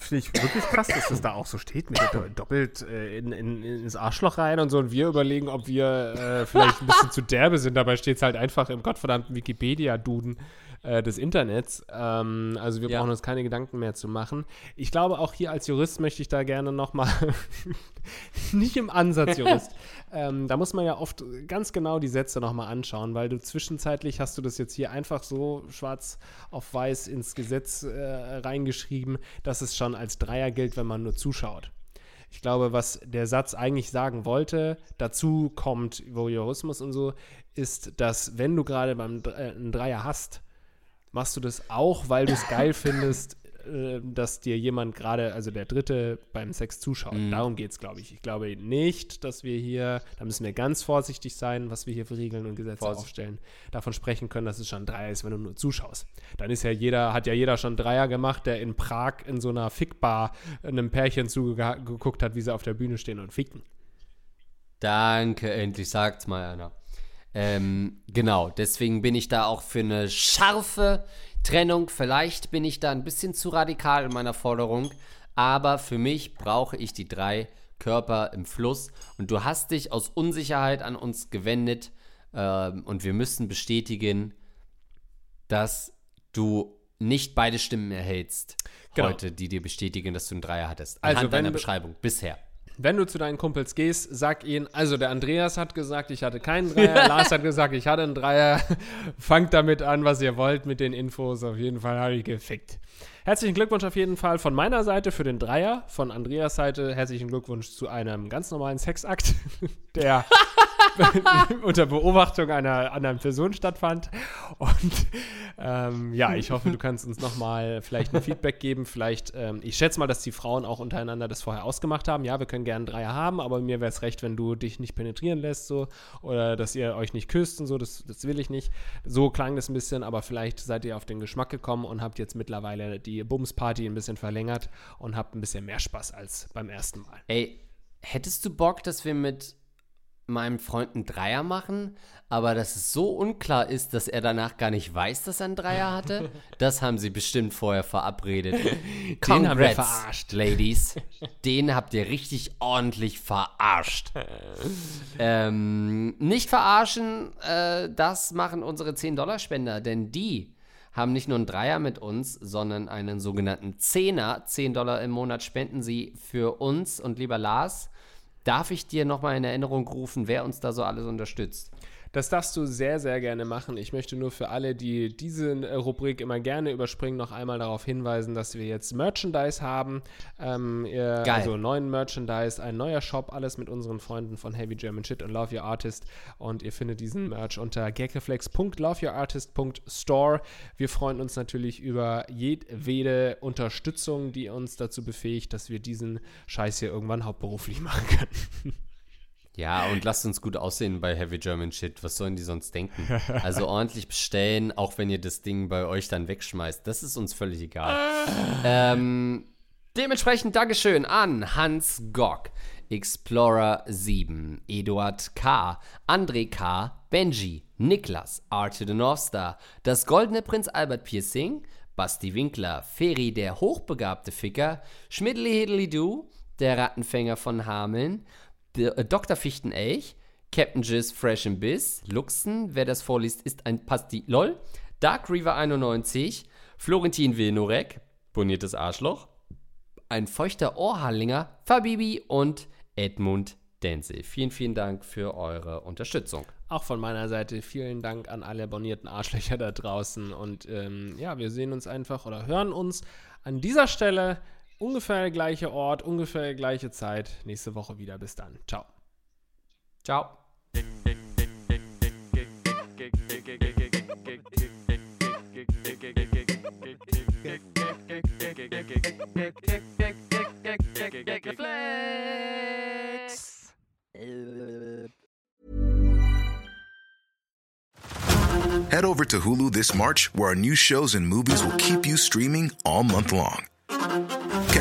[SPEAKER 2] finde ich wirklich krass, dass das da auch so steht, mit der doppelt äh, in, in, ins Arschloch rein und so. Und wir überlegen, ob wir äh, vielleicht ein bisschen zu derbe sind. Dabei steht es halt einfach im gottverdammten Wikipedia-Duden äh, des Internets. Ähm, also wir ja. brauchen uns keine Gedanken mehr zu machen. Ich glaube, auch hier als Jurist möchte ich da gerne nochmal, *laughs* nicht im Ansatz Jurist, *laughs* ähm, da muss man ja oft ganz genau die Sätze nochmal anschauen, weil du zwischenzeitlich hast du das jetzt hier einfach so schwarz auf weiß ins Gesetz äh, reingeschrieben, dass es schon als Dreier gilt, wenn man nur zuschaut. Ich glaube, was der Satz eigentlich sagen wollte, dazu kommt Voyeurismus und so, ist, dass wenn du gerade beim äh, einen Dreier hast, machst du das auch, weil du es geil findest, äh, dass dir jemand gerade, also der Dritte, beim Sex zuschaut. Mhm. Darum geht es, glaube ich. Ich glaube nicht, dass wir hier, da müssen wir ganz vorsichtig sein, was wir hier für Regeln und Gesetze Vorsicht. aufstellen, davon sprechen können, dass es schon Dreier ist, wenn du nur zuschaust. Dann ist ja jeder, hat ja jeder schon Dreier gemacht, der in Prag in so einer Fickbar einem Pärchen zugeguckt hat, wie sie auf der Bühne stehen und ficken.
[SPEAKER 1] Danke, endlich sagt's mal einer. Ähm, genau, deswegen bin ich da auch für eine scharfe Trennung. Vielleicht bin ich da ein bisschen zu radikal in meiner Forderung, aber für mich brauche ich die drei Körper im Fluss. Und du hast dich aus Unsicherheit an uns gewendet ähm, und wir müssen bestätigen, dass du nicht beide Stimmen erhältst genau. heute, die dir bestätigen, dass du einen Dreier hattest.
[SPEAKER 2] Anhand also
[SPEAKER 1] deiner Beschreibung bisher.
[SPEAKER 2] Wenn du zu deinen Kumpels gehst, sag ihnen, also der Andreas hat gesagt, ich hatte keinen *laughs* Dreier, Lars hat gesagt, ich hatte einen Dreier. *laughs* Fangt damit an, was ihr wollt mit den Infos. Auf jeden Fall habe ich gefickt. Herzlichen Glückwunsch auf jeden Fall von meiner Seite für den Dreier. Von Andreas Seite herzlichen Glückwunsch zu einem ganz normalen Sexakt, *laughs* der *laughs* unter Beobachtung einer anderen Person stattfand. Und ähm, ja, ich hoffe, du kannst uns nochmal vielleicht ein Feedback geben. Vielleicht, ähm, ich schätze mal, dass die Frauen auch untereinander das vorher ausgemacht haben. Ja, wir können gerne Dreier haben, aber mir wäre es recht, wenn du dich nicht penetrieren lässt, so. Oder dass ihr euch nicht küsst und so. Das, das will ich nicht. So klang das ein bisschen, aber vielleicht seid ihr auf den Geschmack gekommen und habt jetzt mittlerweile die Bums-Party ein bisschen verlängert und habt ein bisschen mehr Spaß als beim ersten Mal.
[SPEAKER 1] Ey, hättest du Bock, dass wir mit meinem Freund einen Dreier machen, aber dass es so unklar ist, dass er danach gar nicht weiß, dass er einen Dreier hatte? *laughs* Das haben sie bestimmt vorher verabredet.
[SPEAKER 2] Den haben wir verarscht.
[SPEAKER 1] Ladies. *laughs* Den habt ihr richtig ordentlich verarscht. ähm, nicht verarschen, äh, das machen unsere 10-Dollar-Spender, denn die haben nicht nur einen Dreier mit uns, sondern einen sogenannten Zehner. 10 Dollar im Monat spenden sie für uns. Und lieber Lars, darf ich dir nochmal in Erinnerung rufen, wer uns da so alles unterstützt?
[SPEAKER 2] Das darfst du sehr, sehr gerne machen. Ich möchte nur für alle, die diese äh, Rubrik immer gerne überspringen, noch einmal darauf hinweisen, dass wir jetzt Merchandise haben. Ähm, ihr,
[SPEAKER 1] Geil.
[SPEAKER 2] Also neuen Merchandise, ein neuer Shop, alles mit unseren Freunden von Heavy German Shit und Love Your Artist. Und ihr findet diesen Merch unter gagreflex.loveyourartist.store. Wir freuen uns natürlich über jedwede Unterstützung, die uns dazu befähigt, dass wir diesen Scheiß hier irgendwann hauptberuflich *laughs* machen können.
[SPEAKER 1] Ja, und lasst uns gut aussehen bei Heavy German Shit. Was sollen die sonst denken? Also *laughs* ordentlich bestellen, auch wenn ihr das Ding bei euch dann wegschmeißt. Das ist uns völlig egal. ähm, dementsprechend Dankeschön an Hans Gock, Explorer 7, Eduard K., André K., Benji, Niklas, Arte the North Star, das goldene Prinz Albert Piercing, Basti Winkler, Feri der hochbegabte Ficker, Schmidli Hiddly Du, der Rattenfänger von Hameln, Dr. Fichtenelch, Captain Jizz Fresh and Biss, Luxen, wer das vorliest, ist ein Pasti. LOL, Dark Reaver 91, Florentin Wilnorek, boniertes Arschloch, ein feuchter Ohrhallinger, Fabibi und Edmund Denzel. Vielen, vielen Dank für eure Unterstützung.
[SPEAKER 2] Auch von meiner Seite vielen Dank an alle abonnierten Arschlöcher da draußen. Und ähm, ja, wir sehen uns einfach oder hören uns an dieser Stelle ungefähr der gleiche Ort, ungefähr der gleiche Zeit. Nächste Woche wieder. Bis dann. Ciao.
[SPEAKER 1] Ciao.
[SPEAKER 3] Head over to Hulu this March, where our new shows and movies will keep you streaming all month long.